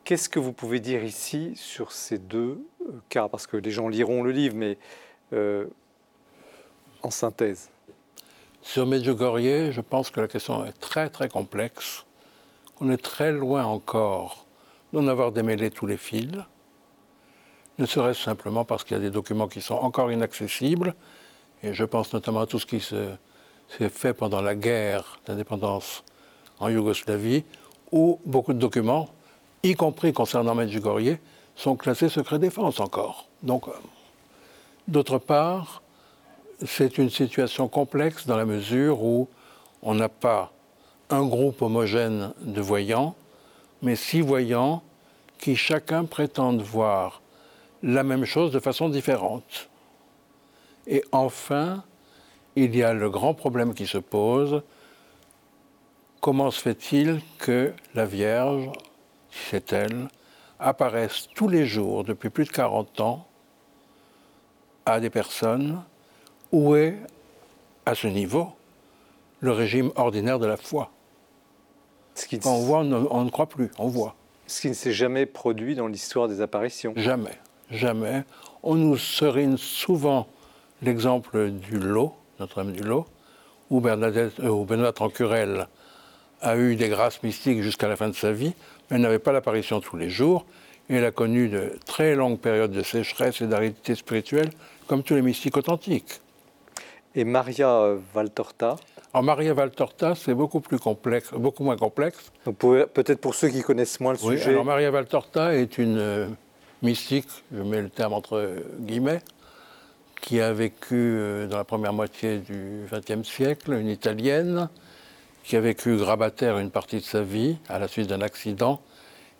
Qu'est-ce que vous pouvez dire ici sur ces deux euh, cas? Parce que les gens liront le livre, mais en synthèse. Sur Medjugorje, je pense que la question est très très complexe. On est très loin encore d'en avoir démêlé tous les fils, ne serait-ce simplement parce qu'il y a des documents qui sont encore inaccessibles, et je pense notamment à tout ce qui s'est fait pendant la guerre d'indépendance en Yougoslavie, où beaucoup de documents, y compris concernant Medjugorje, sont classés secret défense encore. Donc, euh, d'autre part, c'est une situation complexe dans la mesure où on n'a pas un groupe homogène de voyants, mais six voyants qui chacun prétendent voir la même chose de façon différente. Et enfin, il y a le grand problème qui se pose. Comment se fait-il que la Vierge, si c'est elle, apparaisse tous les jours depuis plus de 40 ans à des personnes où est, à ce niveau, le régime ordinaire de la foi Quand on voit, on ne, croit plus, on voit. Ce qui ne s'est jamais produit dans l'histoire des apparitions Jamais, jamais. On nous serine souvent l'exemple du lot, Notre-Dame du Lot, où, Bernadette, euh, où Benoît Trancurel a eu des grâces mystiques jusqu'à la fin de sa vie, elle n'avait pas l'apparition tous les jours, et elle a connu de très longues périodes de sécheresse et d'aridité spirituelle, comme tous les mystiques authentiques. Et Maria Valtorta Alors Maria Valtorta, c'est beaucoup plus complexe, beaucoup moins complexe. Peut-être pour ceux qui connaissent moins le oui, sujet. Alors Maria Valtorta est une euh, mystique, je mets le terme entre guillemets, qui a vécu euh, dans la première moitié du XXe siècle, une italienne, qui a vécu grabataire une partie de sa vie à la suite d'un accident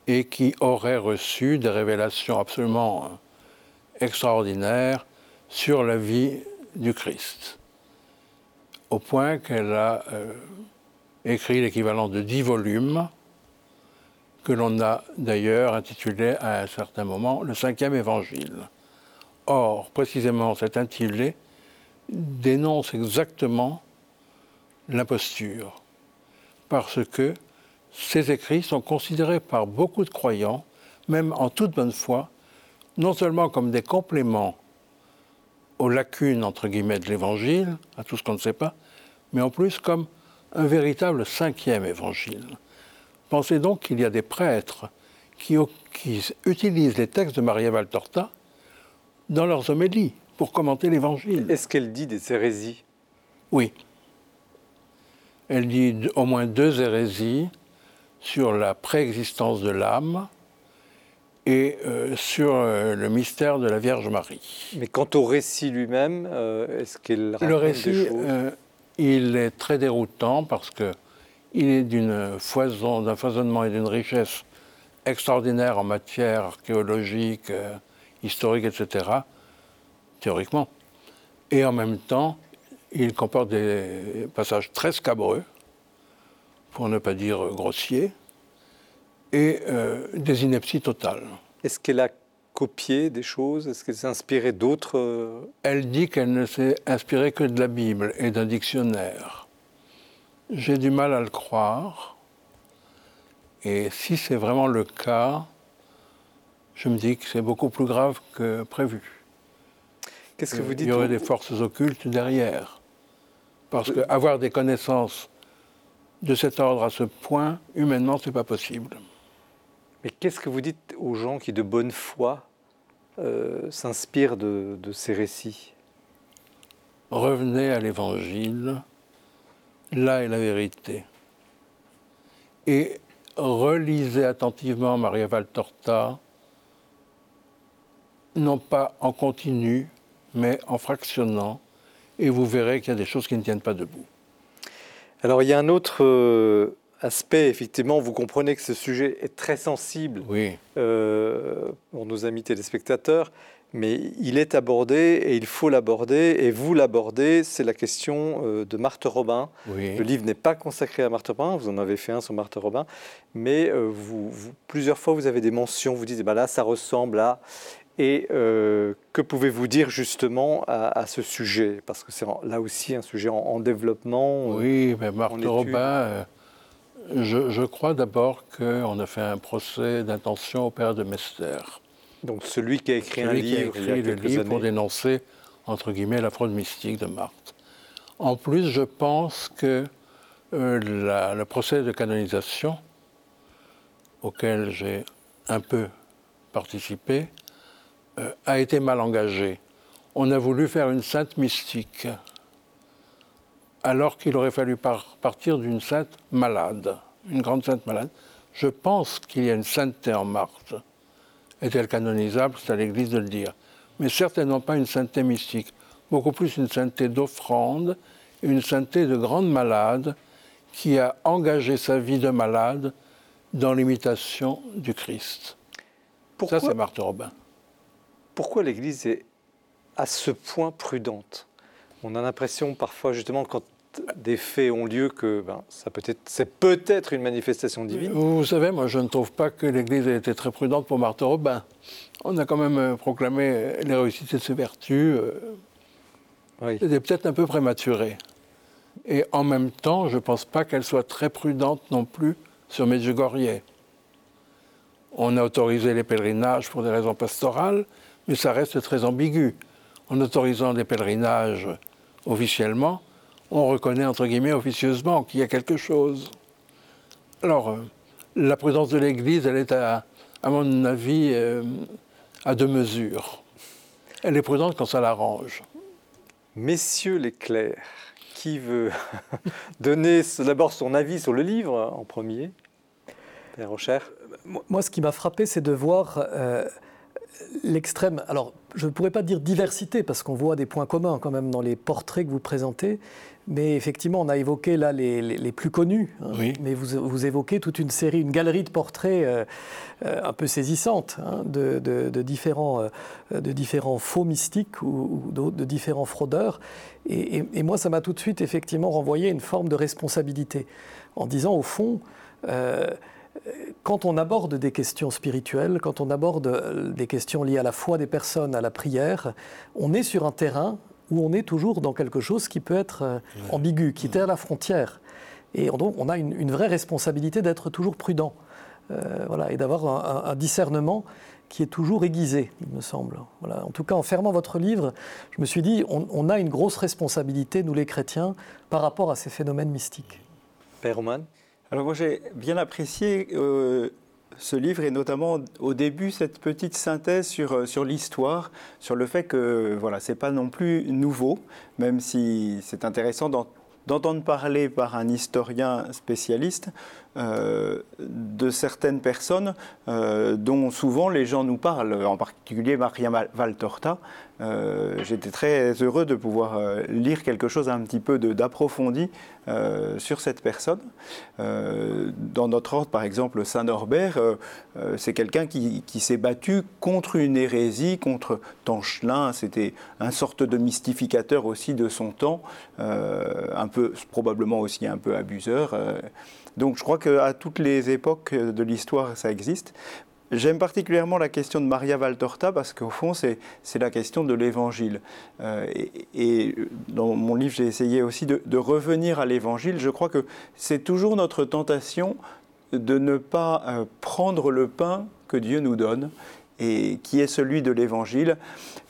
et qui aurait reçu des révélations absolument euh, extraordinaires sur la vie du Christ, au point qu'elle a euh, écrit l'équivalent de dix volumes que l'on a d'ailleurs intitulé à un certain moment le cinquième évangile. Or, précisément, cet intitulé dénonce exactement l'imposture, parce que ces écrits sont considérés par beaucoup de croyants, même en toute bonne foi, non seulement comme des compléments aux lacunes, entre guillemets, de l'Évangile, à tout ce qu'on ne sait pas, mais en plus comme un véritable cinquième Évangile. Pensez donc qu'il y a des prêtres qui, qui utilisent les textes de Maria Valtorta dans leurs homélies pour commenter l'Évangile. Est-ce qu'elle dit des hérésies? Oui. Elle dit au moins deux hérésies sur la préexistence de l'âme et euh, sur euh, le mystère de la Vierge Marie. Mais quant au récit lui-même, euh, est-ce qu'elle Le récit, il est très déroutant parce que il est d'une foison, d'un foisonnement et d'une richesse extraordinaire en matière archéologique, historique, etc., théoriquement. Et en même temps, il comporte des passages très scabreux, pour ne pas dire grossiers, et euh, des inepties totales. Est-ce qu'elle a copié des choses? Est-ce qu'elle s'est inspirée d'autres euh, Elle dit qu'elle ne s'est inspirée que de la Bible et d'un dictionnaire. J'ai du mal à le croire. Et si c'est vraiment le cas, je me dis que c'est beaucoup plus grave que prévu. Qu'est-ce que vous dites Il y aurait des forces occultes derrière. Parce qu'avoir des connaissances de cet ordre à ce point, humainement, ce n'est pas possible. Mais qu'est-ce que vous dites aux gens qui, de bonne foi, euh, s'inspirent de, de ces récits? Revenez à l'Évangile, là est la vérité. Et relisez attentivement Maria Valtorta, non pas en continu, mais en fractionnant, et vous verrez qu'il y a des choses qui ne tiennent pas debout. Alors il y a un autre euh, aspect, effectivement, vous comprenez que ce sujet est très sensible euh, pour nos amis téléspectateurs, mais il est abordé et il faut l'aborder, et vous l'abordez, c'est la question euh, de Marthe Robin. Le livre n'est pas consacré à Marthe Robin, vous en avez fait un sur Marthe Robin, mais vous, plusieurs fois vous avez des mentions, vous dites, bah là ça ressemble à... Et euh, que pouvez-vous dire justement à, ce sujet? Parce que c'est là aussi un sujet en, développement. Euh, oui, mais Marthe Robin, euh, je, crois d'abord qu'on a fait un procès d'intention au père de Mester. Donc celui qui a écrit un livre, qui a écrit le livre pour dénoncer, entre guillemets, la fraude mystique de Marthe. En plus, je pense que le procès de canonisation, auquel j'ai un peu participé, a été mal engagé. On a voulu faire une sainte mystique, alors qu'il aurait fallu partir d'une sainte malade. une grande sainte malade. Je pense qu'il y a une sainteté en Marthe. Est-elle canonisable? C'est à l'Église de le dire. Mais certainement pas une sainteté mystique. Beaucoup plus une sainteté d'offrande, une sainteté de grande malade qui a engagé sa vie de malade dans l'imitation du Christ. Pourquoi, Ça, c'est Marthe Robin. Pourquoi l'Église est à ce point prudente? On a l'impression parfois, justement, quand des faits ont lieu, que ben, ça peut être, c'est peut-être une manifestation divine. Vous savez, moi, je ne trouve pas que l'Église ait été très prudente pour Marthe Robin. On a quand même euh, proclamé l'héroïcité de ses vertus. euh, Oui. C'était peut-être un peu prématuré. Et en même temps, je ne pense pas qu'elle soit très prudente non plus sur Medjugorje. On a autorisé les pèlerinages pour des raisons pastorales, mais ça reste très ambigu. En autorisant des pèlerinages officiellement, on reconnaît entre guillemets officieusement qu'il y a quelque chose. Alors, euh, la prudence de l'Église, elle est à, à mon avis euh, à deux mesures. Elle est prudente quand ça l'arrange. Messieurs les clercs, qui veut donner d'abord son avis sur le livre en premier? Père Rocher Moi, moi, ce qui m'a frappé, c'est de voir euh, l'extrême. Alors, je ne pourrais pas dire diversité, parce qu'on voit des points communs quand même dans les portraits que vous présentez. Mais effectivement, on a évoqué là les, les- les plus connus. hein. Oui. Mais vous, vous évoquez toute une série, une galerie de portraits euh, euh, un peu saisissante hein, de, de- de différents, euh, de différents faux mystiques ou, de différents fraudeurs. Et, et- et moi, ça m'a tout de suite effectivement renvoyé une forme de responsabilité en disant au fond. Quand on aborde des questions spirituelles, quand on aborde euh, des questions liées à la foi des personnes, à la prière, on est sur un terrain où on est toujours dans quelque chose qui peut être euh, ambigu, qui est à la frontière. Et on- donc on a une, une vraie responsabilité d'être toujours prudent euh, voilà, et d'avoir un discernement qui est toujours aiguisé, il me semble. Voilà. En tout cas, en fermant votre livre, je me suis dit, on, on a une grosse responsabilité, nous les chrétiens, par rapport à ces phénomènes mystiques. Père Roman? Alors moi j'ai bien apprécié euh, ce livre et notamment au début cette petite synthèse sur, euh, sur l'histoire, sur le fait que voilà, c'est pas non plus nouveau, même si c'est intéressant d'en- d'entendre parler par un historien spécialiste euh, de certaines personnes euh, dont souvent les gens nous parlent, en particulier Maria Val- Valtorta. Euh, J'étais très heureux de pouvoir lire quelque chose un petit peu d'approfondi sur cette personne. Dans notre ordre, par exemple, Saint Norbert, c'est quelqu'un qui, s'est battu contre une hérésie, contre Tanchelin. C'était un sorte de mystificateur aussi de son temps, un peu, probablement aussi un peu abuseur. Donc je crois qu'à toutes les époques de l'histoire, ça existe. J'aime particulièrement la question de Maria Valtorta parce qu'au fond, c'est la question de l'évangile. Euh, et, dans mon livre, j'ai essayé aussi de, de revenir à l'évangile. Je crois que c'est toujours notre tentation de ne pas euh, prendre le pain que Dieu nous donne et qui est celui de l'évangile.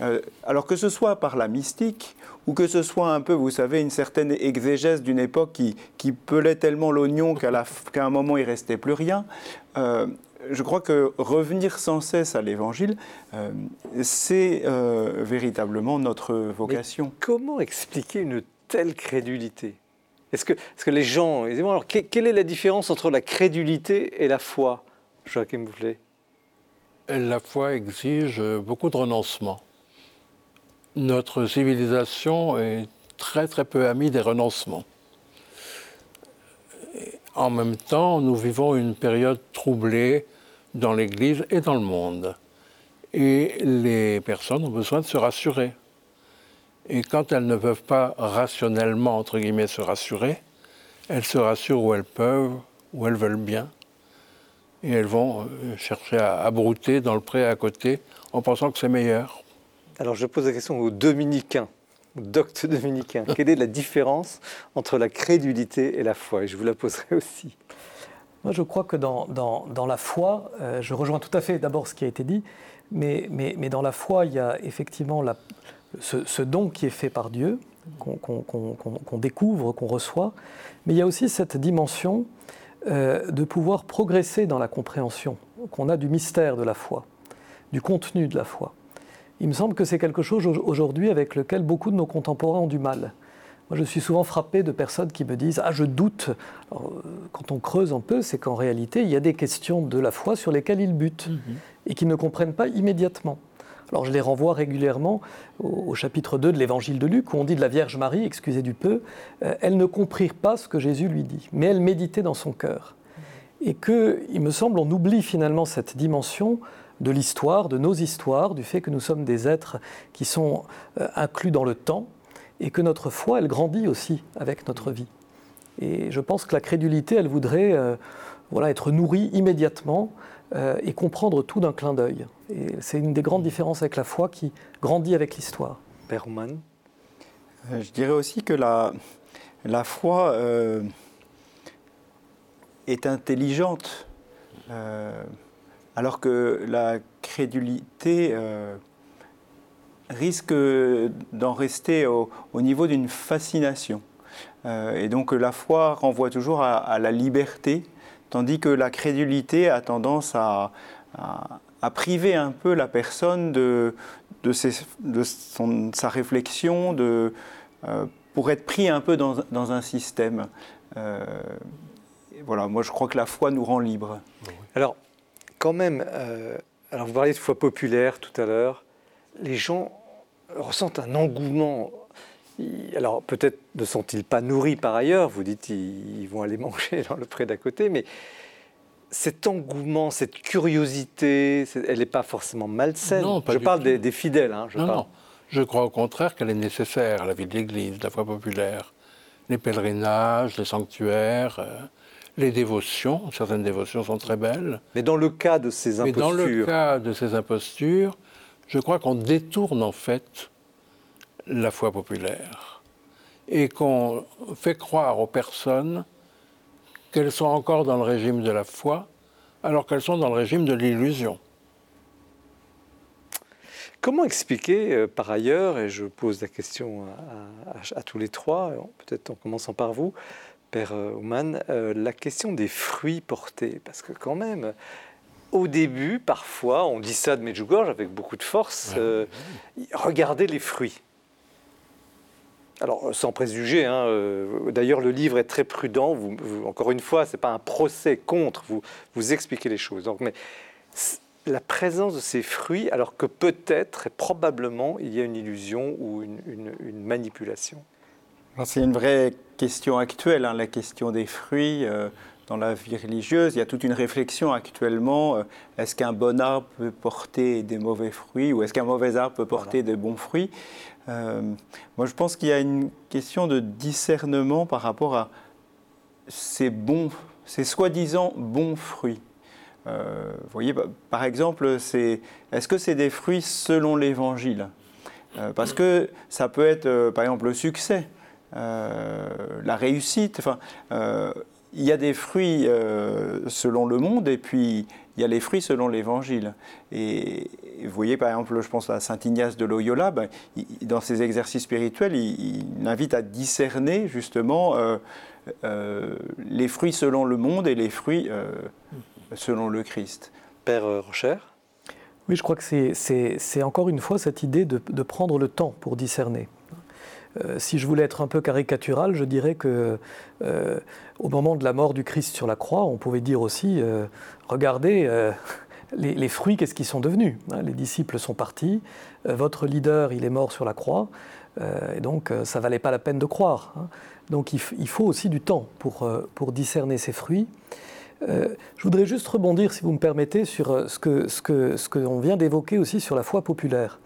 Euh, alors que ce soit par la mystique ou que ce soit un peu, vous savez, une certaine exégèse d'une époque qui, qui pelait tellement l'oignon qu'à la f- qu'à un moment il restait plus rien. euh, je crois que revenir sans cesse à l'évangile, euh, c'est euh, véritablement notre vocation. Comment expliquer une telle crédulité? Est-ce que, est-ce que les gens. alors, que- quelle est la différence entre la crédulité et la foi Joachim Boufflet La foi exige beaucoup de renoncement. Notre civilisation est très très peu amie des renoncements. En même temps, nous vivons une période troublée dans l'Église et dans le monde. Et les personnes ont besoin de se rassurer. Et quand elles ne peuvent pas rationnellement, entre guillemets, se rassurer, elles se rassurent où elles peuvent, où elles veulent bien. Et elles vont euh, chercher à, à brouter dans le pré à côté en pensant que c'est meilleur. Alors, je pose la question aux dominicains, aux doctes dominicains. Quelle est la différence entre la crédulité et la foi? Et je vous la poserai aussi. Moi, je crois que dans, dans, la foi, euh, je rejoins tout à fait d'abord ce qui a été dit, mais, mais, mais dans la foi, il y a effectivement la- ce, don qui est fait par Dieu, qu'on découvre, qu'on reçoit, mais il y a aussi cette dimension euh, de pouvoir progresser dans la compréhension qu'on a du mystère de la foi, du contenu de la foi. Il me semble que c'est quelque chose au- aujourd'hui avec lequel beaucoup de nos contemporains ont du mal. Moi, je suis souvent frappé de personnes qui me disent Ah, je doute. quand on creuse un peu, c'est qu'en réalité, il y a des questions de la foi sur lesquelles ils butent mhm. et qu'ils ne comprennent pas immédiatement. Alors, je les renvoie régulièrement au, chapitre 2 de l'évangile de Luc, où on dit de la Vierge Marie, excusez du peu, euh, elle ne comprit pas ce que Jésus lui dit, mais elle méditait dans son cœur. Et que, il me semble, on oublie finalement cette dimension de l'histoire, de nos histoires, du fait que nous sommes des êtres qui sont euh, inclus dans le temps, et que notre foi, elle grandit aussi avec notre vie. Et je pense que la crédulité, elle voudrait euh, voilà, être nourrie immédiatement euh, et comprendre tout d'un clin d'œil. Et c'est une des grandes différences avec la foi qui grandit avec l'histoire. Père Ouman euh, Je dirais aussi que la, la foi est intelligente, alors que la crédulité risque d'en rester au, niveau d'une fascination. Euh, et donc la foi renvoie toujours à, la liberté, tandis que la crédulité a tendance à, priver un peu la personne de, sa réflexion, de, euh, pour être pris un peu dans, un système. Euh, voilà, moi je crois que la foi nous rend libres. Alors, quand même, alors vous parliez de foi populaire tout à l'heure les gens ressentent un engouement. Alors peut-être ne sont-ils pas nourris par ailleurs, vous dites ils vont aller manger dans le pré d'à côté, mais cet engouement, cette curiosité, elle n'est pas forcément malsaine. Non, je parle des, fidèles. Hein, je, non, je crois au contraire qu'elle est nécessaire à la vie de l'Église, la foi populaire. Les pèlerinages, les sanctuaires, euh, les dévotions, certaines dévotions sont très belles. Mais dans le cas de ces impostures. Mais dans le cas de ces impostures, je crois qu'on détourne en fait la foi populaire et qu'on fait croire aux personnes qu'elles sont encore dans le régime de la foi alors qu'elles sont dans le régime de l'illusion. Comment expliquer euh, par ailleurs, et je pose la question à, tous les trois, peut-être en commençant par vous, Père Ouman, euh, la question des fruits portés, parce que quand même, au début, parfois, on dit ça de Medjugorje avec beaucoup de force, euh, regardez les fruits. Alors, sans préjugés, hein, euh, d'ailleurs, le livre est très prudent. Vous, encore une fois, ce n'est pas un procès contre, vous, vous expliquez les choses. Donc, mais la présence de ces fruits, alors que peut-être et probablement il y a une illusion ou une, manipulation. C'est une vraie question actuelle, hein, la question des fruits. Euh, dans la vie religieuse. Il y a toute une réflexion actuellement. Euh, est-ce qu'un bon arbre peut porter des mauvais fruits ou est-ce qu'un mauvais arbre peut porter des bons fruits? Euh, Moi, je pense qu'il y a une question de discernement par rapport à ces bons, ces soi-disant bons fruits. Vous voyez, bah, par exemple, c'est, est-ce que c'est des fruits selon l'Évangile? Parce que ça peut être, par exemple, le succès. La réussite. Enfin, il y a des fruits euh, selon le monde et puis il y a les fruits selon l'évangile. Et, vous voyez, par exemple, je pense à saint Ignace de Loyola, ben, dans ses exercices spirituels, il, invite à discerner justement euh, euh, les fruits selon le monde et les fruits selon le Christ. Père Rocher? Oui, je crois que c'est encore une fois cette idée de prendre le temps pour discerner. Euh, si je voulais être un peu caricatural, je dirais que euh, au moment de la mort du Christ sur la croix, on pouvait dire aussi, euh, regardez les, fruits, qu'est-ce qu'ils sont devenus hein, Les disciples sont partis, votre leader, il est mort sur la croix, et donc ça valait pas la peine de croire. Hein. Donc il, faut aussi du temps pour, pour discerner ces fruits. je voudrais juste rebondir, si vous me permettez, sur ce que ce que ce que vient d'évoquer aussi sur la foi populaire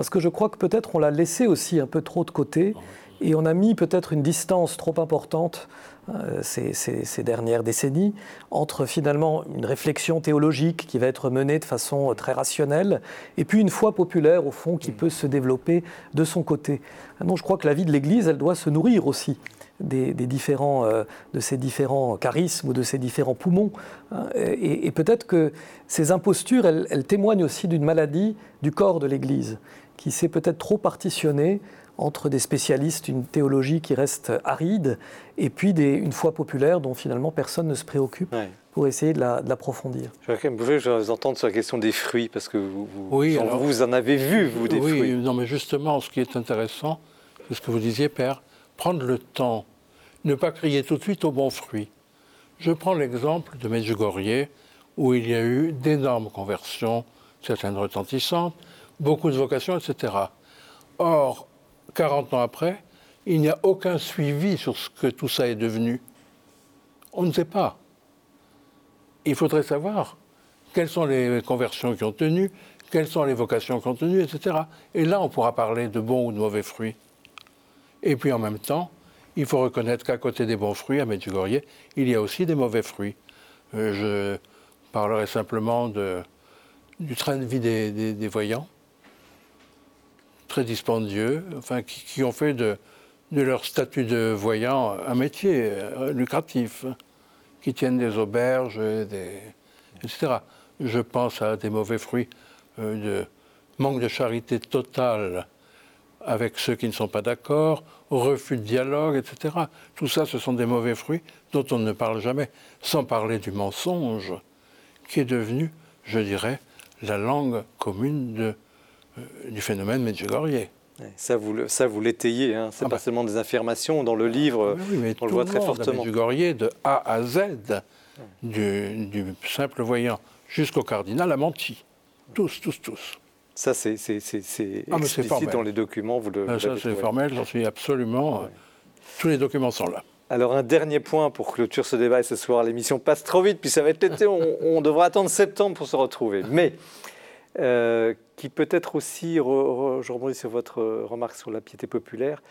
parce que je crois que peut-être on l'a laissé aussi un peu trop de côté et on a mis peut-être une distance trop importante euh, ces, dernières décennies entre finalement une réflexion théologique qui va être menée de façon très rationnelle et puis une foi populaire au fond qui peut se développer de son côté. Non, je crois que la vie de l'Église, elle doit se nourrir aussi des, différents, euh, de ces différents charismes ou de ces différents poumons. Hein. et, peut-être que ces impostures, elles, témoignent aussi d'une maladie du corps de l'Église, qui s'est peut-être trop partitionnée entre des spécialistes, une théologie qui reste aride, et puis des, une foi populaire dont finalement personne ne se préoccupe. pour essayer de l'approfondir. La, je voulais vous entendre sur la question des fruits, parce que vous, oui, vous en avez vu, vous, des oui, fruits. Non, mais justement, ce qui est intéressant, c'est ce que vous disiez, Père, prendre le temps, ne pas crier tout de suite au bon fruit. Je prends l'exemple de Medjugorje, où il y a eu d'énormes conversions, certaines retentissantes, beaucoup de vocations, etc. Or, 40 ans après, il n'y a aucun suivi sur ce que tout ça est devenu. On ne sait pas. Il faudrait savoir quelles sont les conversions qui ont tenu, quelles sont les vocations qui ont tenu, etc. Et là, on pourra parler de bons ou de mauvais fruits. Et puis en même temps, il faut reconnaître qu'à côté des bons fruits, à Medjugorje, il y a aussi des mauvais fruits. Euh, je parlerai simplement du train de vie des, voyants, très dispendieux, enfin, qui, ont fait de, leur statut de voyant un métier euh, lucratif, qui tiennent des auberges, etc. Je pense à des mauvais fruits euh, de manque de charité totale avec ceux qui ne sont pas d'accord, refus de dialogue, etc. Tout ça, ce sont des mauvais fruits dont on ne parle jamais, sans parler du mensonge, qui est devenu, je dirais, la langue commune de, du phénomène Medjugorje. Ça, vous, ça, vous l'étayez, hein. c'est ah pas bah. seulement des affirmations. Dans le livre, on le voit très fortement. Medjugorje, de A à Z, du, du simple voyant jusqu'au cardinal, a menti. Tous, tous, tous. Ça, c'est ah, explicite dans les documents. Vous le, ah, ça, c'est formel, j'en suis absolument. Euh, tous les documents sont là. Alors, un dernier point pour clôturer ce débat et ce soir. L'émission passe trop vite, puis ça va être l'été. on, devra attendre septembre pour se retrouver. Mais euh, qui peut-être aussi, je rebondis sur votre remarque sur la piété populaire,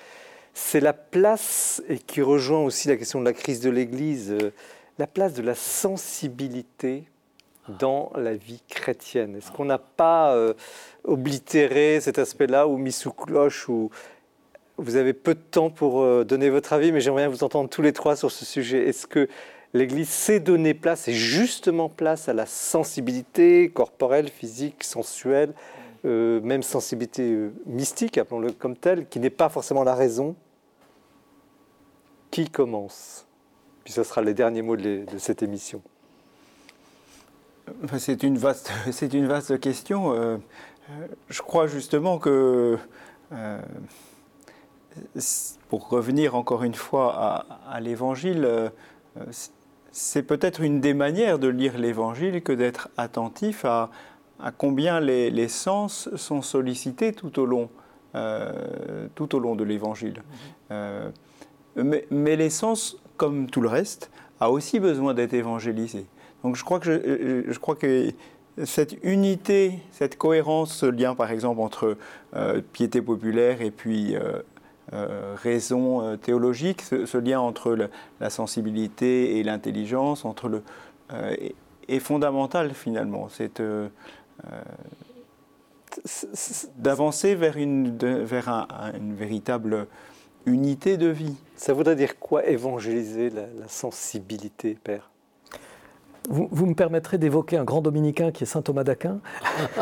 c'est la place, et qui rejoint aussi la question de la crise de l'Église, euh, la place de la sensibilité dans la vie chrétienne Est-ce qu'on n'a pas euh, oblitéré cet aspect-là ou mis sous cloche ou... Vous avez peu de temps pour euh, donner votre avis, mais j'aimerais bien vous entendre tous les trois sur ce sujet. Est-ce que l'Église sait donner place, et justement place, à la sensibilité corporelle, physique, sensuelle, euh, même sensibilité mystique, appelons-le comme telle, qui n'est pas forcément la raison Qui commence? Puis ce sera les derniers mots de cette émission. C'est une, vaste, question. Euh, euh, je crois justement que, euh, pour revenir encore une fois à, l'Évangile, c'est peut-être une des manières de lire l'Évangile que d'être attentif à, à combien les, sens sont sollicités tout au long, tout au long de l'Évangile. mais, mais les sens, comme tout le reste, a aussi besoin d'être évangélisés. Donc je crois que, euh, je, crois que cette unité, cette cohérence, ce lien par exemple entre euh, piété populaire et puis euh, raison théologique, ce, lien entre la sensibilité et l'intelligence, entre le est, fondamental finalement. C'est d'avancer vers, une, vers une véritable unité de vie. Ça voudrait dire quoi évangéliser la sensibilité, Père? Vous, me permettrez d'évoquer un grand dominicain qui est saint Thomas d'Aquin.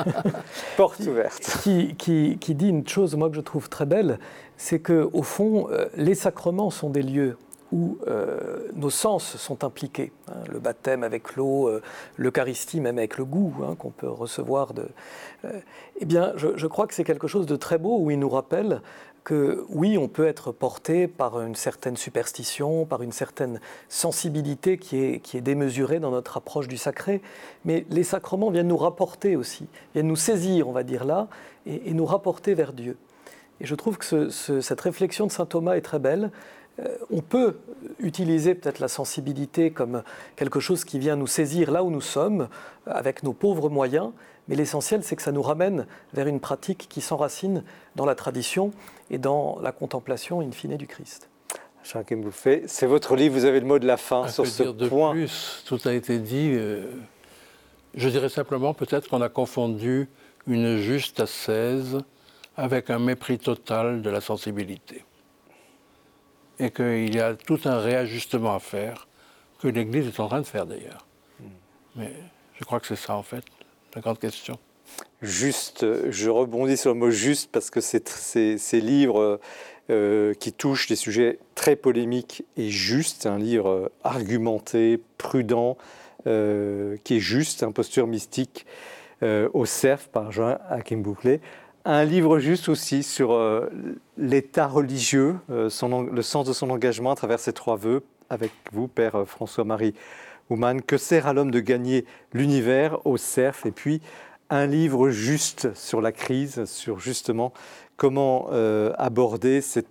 Porte ouverte. Qui, qui, dit une chose, moi, que je trouve très belle, c'est qu'au fond, euh, les sacrements sont des lieux où euh, nos sens sont impliqués. Hein. le baptême avec l'eau, euh, l'Eucharistie même avec le goût hein, qu'on peut recevoir. De, eh bien, je, je, crois que c'est quelque chose de très beau où il nous rappelle que oui, on peut être porté par une certaine superstition, par une certaine sensibilité qui est, démesurée dans notre approche du sacré, mais les sacrements viennent nous rapporter aussi, viennent nous saisir, on va dire là, et, nous rapporter vers Dieu. Et je trouve que cette réflexion de saint Thomas est très belle. Euh, on peut utiliser peut-être la sensibilité comme quelque chose qui vient nous saisir là où nous sommes, avec nos pauvres moyens, mais l'essentiel, c'est que ça nous ramène vers une pratique qui s'enracine dans la tradition et dans la contemplation in fine du Christ. Fait. C'est votre livre, vous avez le mot de la fin sur ce dire point. De plus, tout a été dit. Euh, je dirais simplement peut-être qu'on a confondu une juste ascèse avec un mépris total de la sensibilité. Et qu'il y a tout un réajustement à faire, que l'Église est en train de faire d'ailleurs. Hmm. Mais je crois que c'est ça en fait grande question. Juste, je rebondis sur le mot juste parce que ces livres euh, qui touchent des sujets très polémiques et justes, un livre argumenté, prudent, euh, qui est juste, un posture mystique euh, au CERF par Jean Hakim Bouclé, un livre juste aussi sur l'état religieux, le sens de son engagement à travers ces trois vœux, avec vous, Père François-Marie Que sert à l'homme de gagner l'univers au cerf? Et puis, un livre juste sur la crise, sur justement comment aborder cette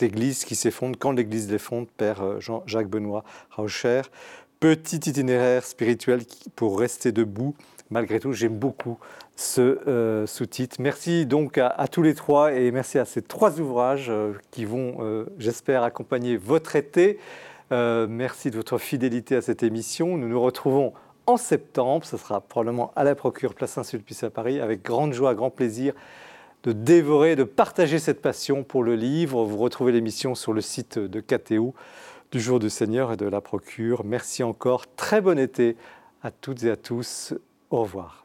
Église qui s'effondre, quand l'Église l'effondre, Père Jean-Jacques Benoît Raucher. Petit itinéraire spirituel pour rester debout. Malgré tout, j'aime beaucoup ce euh, sous-titre. Merci donc à, tous les trois et merci à ces trois ouvrages euh, qui vont, euh, j'espère, accompagner votre été. Merci de votre fidélité à cette émission. Nous nous retrouvons en septembre. Ce sera probablement à la Procure, place Saint-Sulpice à Paris, avec grande joie, grand plaisir de dévorer, de partager cette passion pour le livre. Vous retrouvez l'émission sur le site de KTO du Jour du Seigneur et de la Procure. Merci encore. Très bon été à toutes et à tous. Au revoir.